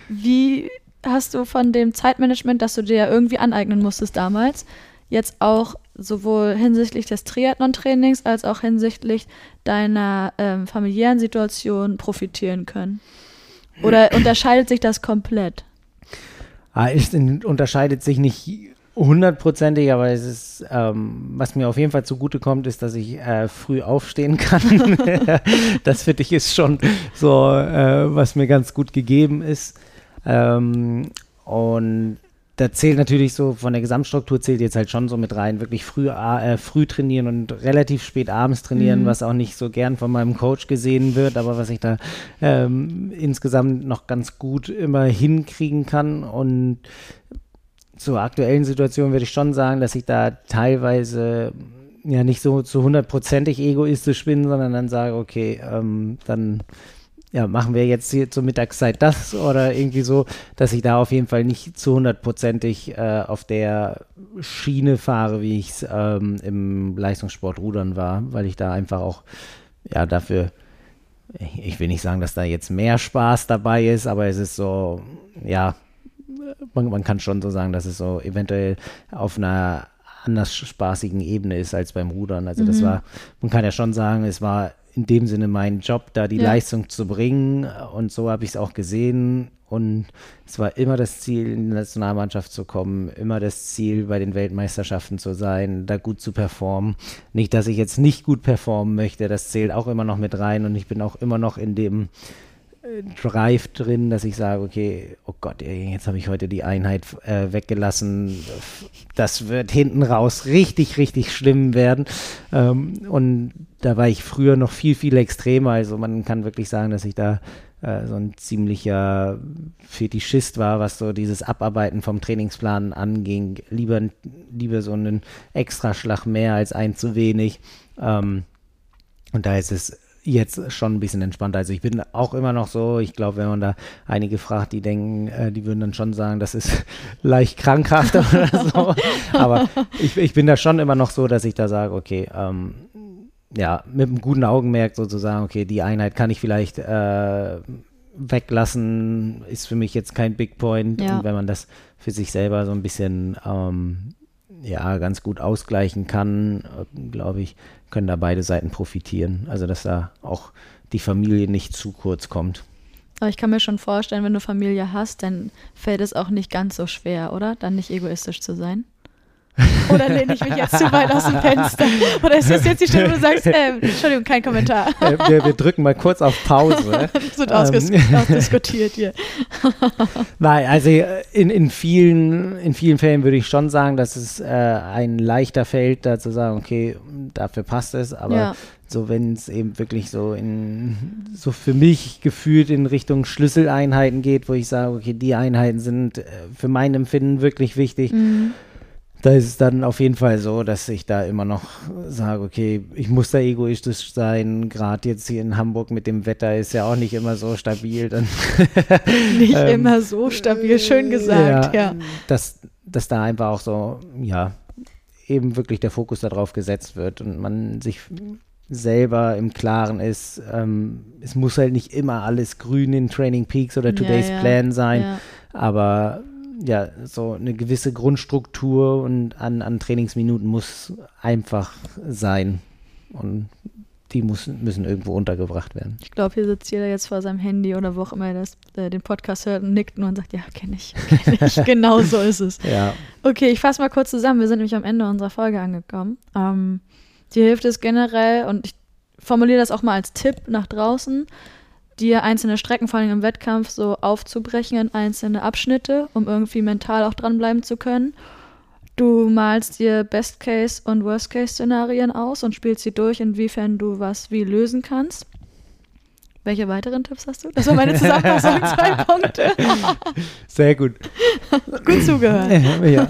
Wie hast du von dem Zeitmanagement, das du dir ja irgendwie aneignen musstest damals, jetzt auch sowohl hinsichtlich des Triathlon-Trainings als auch hinsichtlich deiner ähm, familiären Situation profitieren können? Oder [laughs] unterscheidet sich das komplett? Ah, es in- unterscheidet sich nicht hundertprozentig, aber es ist, ähm, was mir auf jeden Fall zugute kommt, ist, dass ich äh, früh aufstehen kann. [laughs] [laughs] das finde ich ist schon so, äh, was mir ganz gut gegeben ist. Ähm, und da zählt natürlich so, von der Gesamtstruktur zählt jetzt halt schon so mit rein, wirklich früh, äh, früh trainieren und relativ spät abends trainieren, Mhm. was auch nicht so gern von meinem Coach gesehen wird, aber was ich da ähm, insgesamt noch ganz gut immer hinkriegen kann. Und zur aktuellen Situation würde ich schon sagen, dass ich da teilweise ja nicht so zu hundertprozentig egoistisch bin, sondern dann sage, okay, ähm, dann ja, machen wir jetzt hier zur Mittagszeit das oder irgendwie so, dass ich da auf jeden Fall nicht zu hundertprozentig äh, auf der Schiene fahre, wie ich es ähm, im Leistungssport Rudern war, weil ich da einfach auch ja dafür ich ich will nicht sagen, dass da jetzt mehr Spaß dabei ist, aber es ist so, ja, man, man kann schon so sagen, dass es so eventuell auf einer anders spaßigen Ebene ist als beim Rudern. Also das Mhm. war, man kann ja schon sagen, es war in dem Sinne mein Job, da die Ja. Leistung zu bringen und so habe ich es auch gesehen und es war immer das Ziel, in die Nationalmannschaft zu kommen, immer das Ziel, bei den Weltmeisterschaften zu sein, da gut zu performen. Nicht, dass ich jetzt nicht gut performen möchte, das zählt auch immer noch mit rein und ich bin auch immer noch in dem äh, Drive drin, dass ich sage, okay, oh Gott, ey, jetzt habe ich heute die Einheit äh, weggelassen. Das wird hinten raus richtig, richtig schlimm werden. Ähm, und da war ich früher noch viel, viel extremer. Also man kann wirklich sagen, dass ich da äh, so ein ziemlicher Fetischist war, was so dieses Abarbeiten vom Trainingsplan anging. Lieber, lieber so einen Extraschlag mehr als ein zu wenig. Ähm, und da ist es jetzt schon ein bisschen entspannter. Also ich bin auch immer noch so, ich glaube, wenn man da einige fragt, die denken, äh, die würden dann schon sagen, das ist [laughs] leicht krankhaft oder so. [laughs] Aber ich, ich bin da schon immer noch so, dass ich da sage, okay, ähm, ja, mit einem guten Augenmerk sozusagen, okay, die Einheit kann ich vielleicht äh, weglassen, ist für mich jetzt kein Big Point. Ja. Und wenn man das für sich selber so ein bisschen ähm, ja, ganz gut ausgleichen kann, glaube ich, können da beide Seiten profitieren. Also, dass da auch die Familie nicht zu kurz kommt. Aber ich kann mir schon vorstellen, wenn du Familie hast, dann fällt es auch nicht ganz so schwer, oder? Dann nicht egoistisch zu sein. Oder lehne ich mich jetzt zu weit aus dem Fenster? Oder ist das jetzt die Stelle, wo du sagst, [laughs] äh, Entschuldigung, kein Kommentar. Äh, wir, wir drücken mal kurz auf Pause. [laughs] Das wird ausges Ähm. [laughs] ausdiskutiert hier. Nein, also äh, in, in, vielen, in vielen Fällen würde ich schon sagen, dass es äh, ein leichter fällt, da zu sagen, okay, dafür passt es, aber Ja. so wenn es eben wirklich so in so für mich gefühlt in Richtung Schlüsseleinheiten geht, wo ich sage, okay, die Einheiten sind äh, für mein Empfinden wirklich wichtig, Mhm. Da ist es dann auf jeden Fall so, dass ich da immer noch sage, okay, ich muss da egoistisch sein. Gerade jetzt hier in Hamburg mit dem Wetter ist ja auch nicht immer so stabil. Dann [laughs] nicht ähm, immer so stabil, schön gesagt, ja. ja. Dass, dass da einfach auch so, ja, eben wirklich der Fokus darauf gesetzt wird und man sich selber im Klaren ist, ähm, es muss halt nicht immer alles grün in Training Peaks oder Today's ja, ja. Plan sein, aber ja, so eine gewisse Grundstruktur und an, an Trainingsminuten muss einfach sein. Und die muss, müssen irgendwo untergebracht werden. Ich glaube, hier sitzt jeder jetzt vor seinem Handy oder wo auch immer er das, äh, den Podcast hört und nickt nur und sagt, ja, kenne ich, kenn ich. [laughs] [laughs] genau so ist es. Ja. Okay, ich fasse mal kurz zusammen. Wir sind nämlich am Ende unserer Folge angekommen. Ähm, dir hilft es generell, und ich formuliere das auch mal als Tipp nach draußen, dir einzelne Strecken, vor allem im Wettkampf, so aufzubrechen in einzelne Abschnitte, um irgendwie mental auch dranbleiben zu können. Du malst dir Best-Case- und Worst-Case-Szenarien aus und spielst sie durch, inwiefern du was wie lösen kannst. Welche weiteren Tipps hast du? Das war meine Zusammenfassung, [laughs] zwei Punkte. Sehr gut. gut zugehört. ja.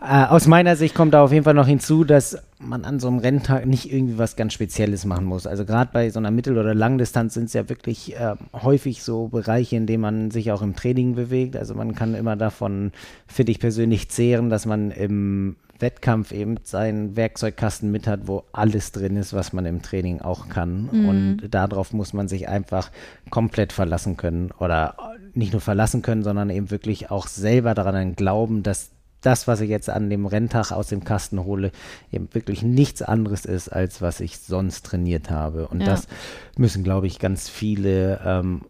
Äh, aus meiner Sicht kommt da auf jeden Fall noch hinzu, dass man an so einem Renntag nicht irgendwie was ganz Spezielles machen muss. Also gerade bei so einer Mittel- oder Langdistanz sind es ja wirklich äh, häufig so Bereiche, in denen man sich auch im Training bewegt. Also man kann immer davon, finde ich persönlich, zehren, dass man im Wettkampf eben seinen Werkzeugkasten mit hat, wo alles drin ist, was man im Training auch kann. Mhm. Und darauf muss man sich einfach komplett verlassen können oder nicht nur verlassen können, sondern eben wirklich auch selber daran glauben, dass das, was ich jetzt an dem Renntag aus dem Kasten hole, eben wirklich nichts anderes ist, als was ich sonst trainiert habe. Und ja. das müssen, glaube ich, ganz viele ähm,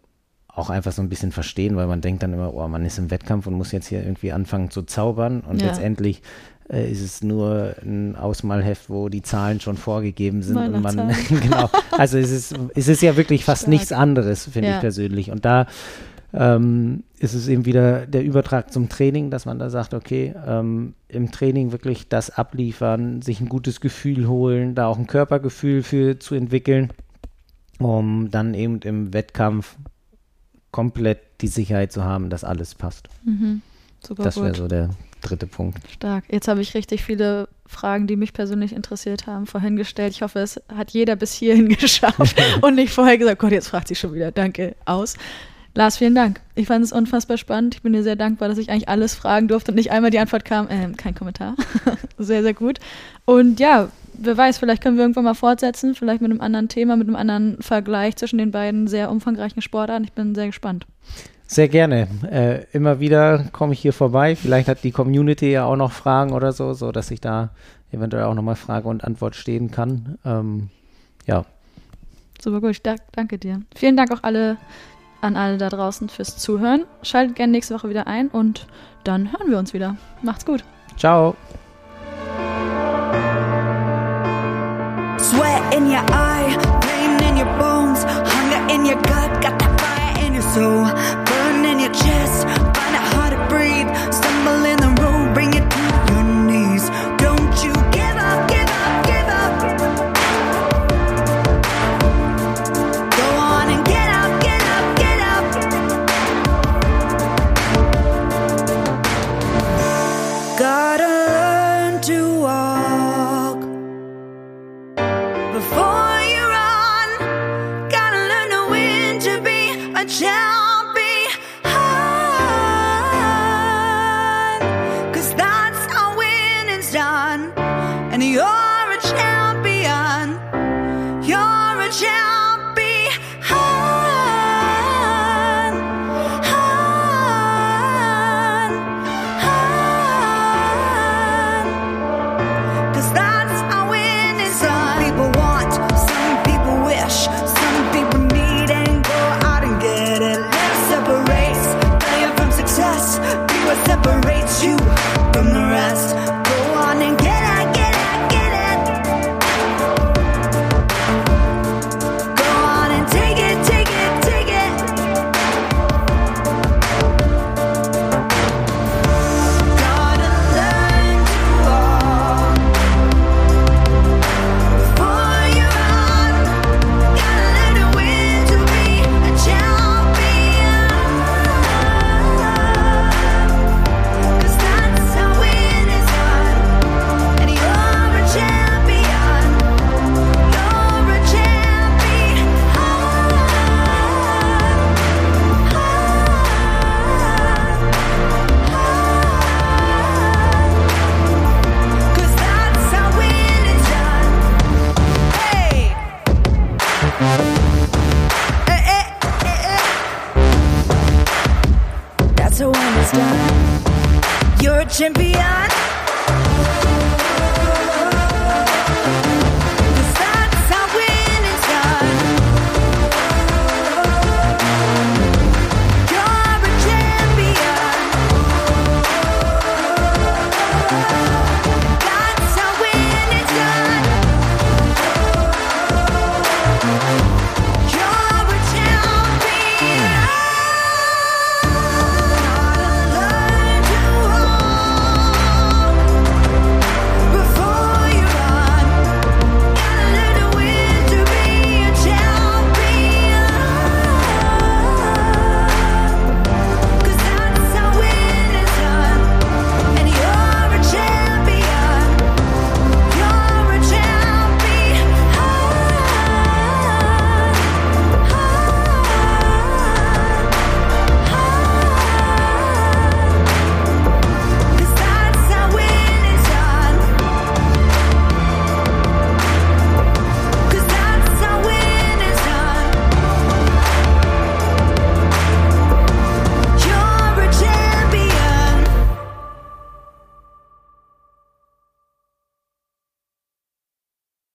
auch einfach so ein bisschen verstehen, weil man denkt dann immer, oh, man ist im Wettkampf und muss jetzt hier irgendwie anfangen zu zaubern. Und ja. letztendlich äh, ist es nur ein Ausmalheft, wo die Zahlen schon vorgegeben sind. Und man, [laughs] genau, also es ist, es ist ja wirklich fast Stark. nichts anderes, finde ja. ich persönlich. Und da ähm, ist es eben wieder der Übertrag zum Training, dass man da sagt, okay, ähm, im Training wirklich das abliefern, sich ein gutes Gefühl holen, da auch ein Körpergefühl für zu entwickeln, um dann eben im Wettkampf komplett die Sicherheit zu haben, dass alles passt. Mhm. Super das wäre so der dritte Punkt. Stark. Jetzt habe ich richtig viele Fragen, die mich persönlich interessiert haben, vorhin gestellt. Ich hoffe, es hat jeder bis hierhin [laughs] geschafft [laughs] und nicht vorher gesagt, Gott, jetzt fragt sie schon wieder. Danke, aus. Lars, vielen Dank. Ich fand es unfassbar spannend. Ich bin dir sehr dankbar, dass ich eigentlich alles fragen durfte und nicht einmal die Antwort kam. Äh, kein Kommentar. [laughs] sehr, sehr gut. Und ja, wer weiß, vielleicht können wir irgendwann mal fortsetzen, vielleicht mit einem anderen Thema, mit einem anderen Vergleich zwischen den beiden sehr umfangreichen Sportarten. Ich bin sehr gespannt. Sehr gerne. Äh, immer wieder komme ich hier vorbei. Vielleicht hat die Community ja auch noch Fragen oder so, so dass ich da eventuell auch nochmal Frage und Antwort stehen kann. Ähm, ja. Super gut, ich danke dir. Vielen Dank auch alle, an alle da draußen fürs Zuhören. Schaltet gerne nächste Woche wieder ein und dann hören wir uns wieder. Macht's gut. Ciao. Sweat in your eye, pain in your bones, hunger in your gut, got that fire in your soul, burn in your chest, find it hard to breathe,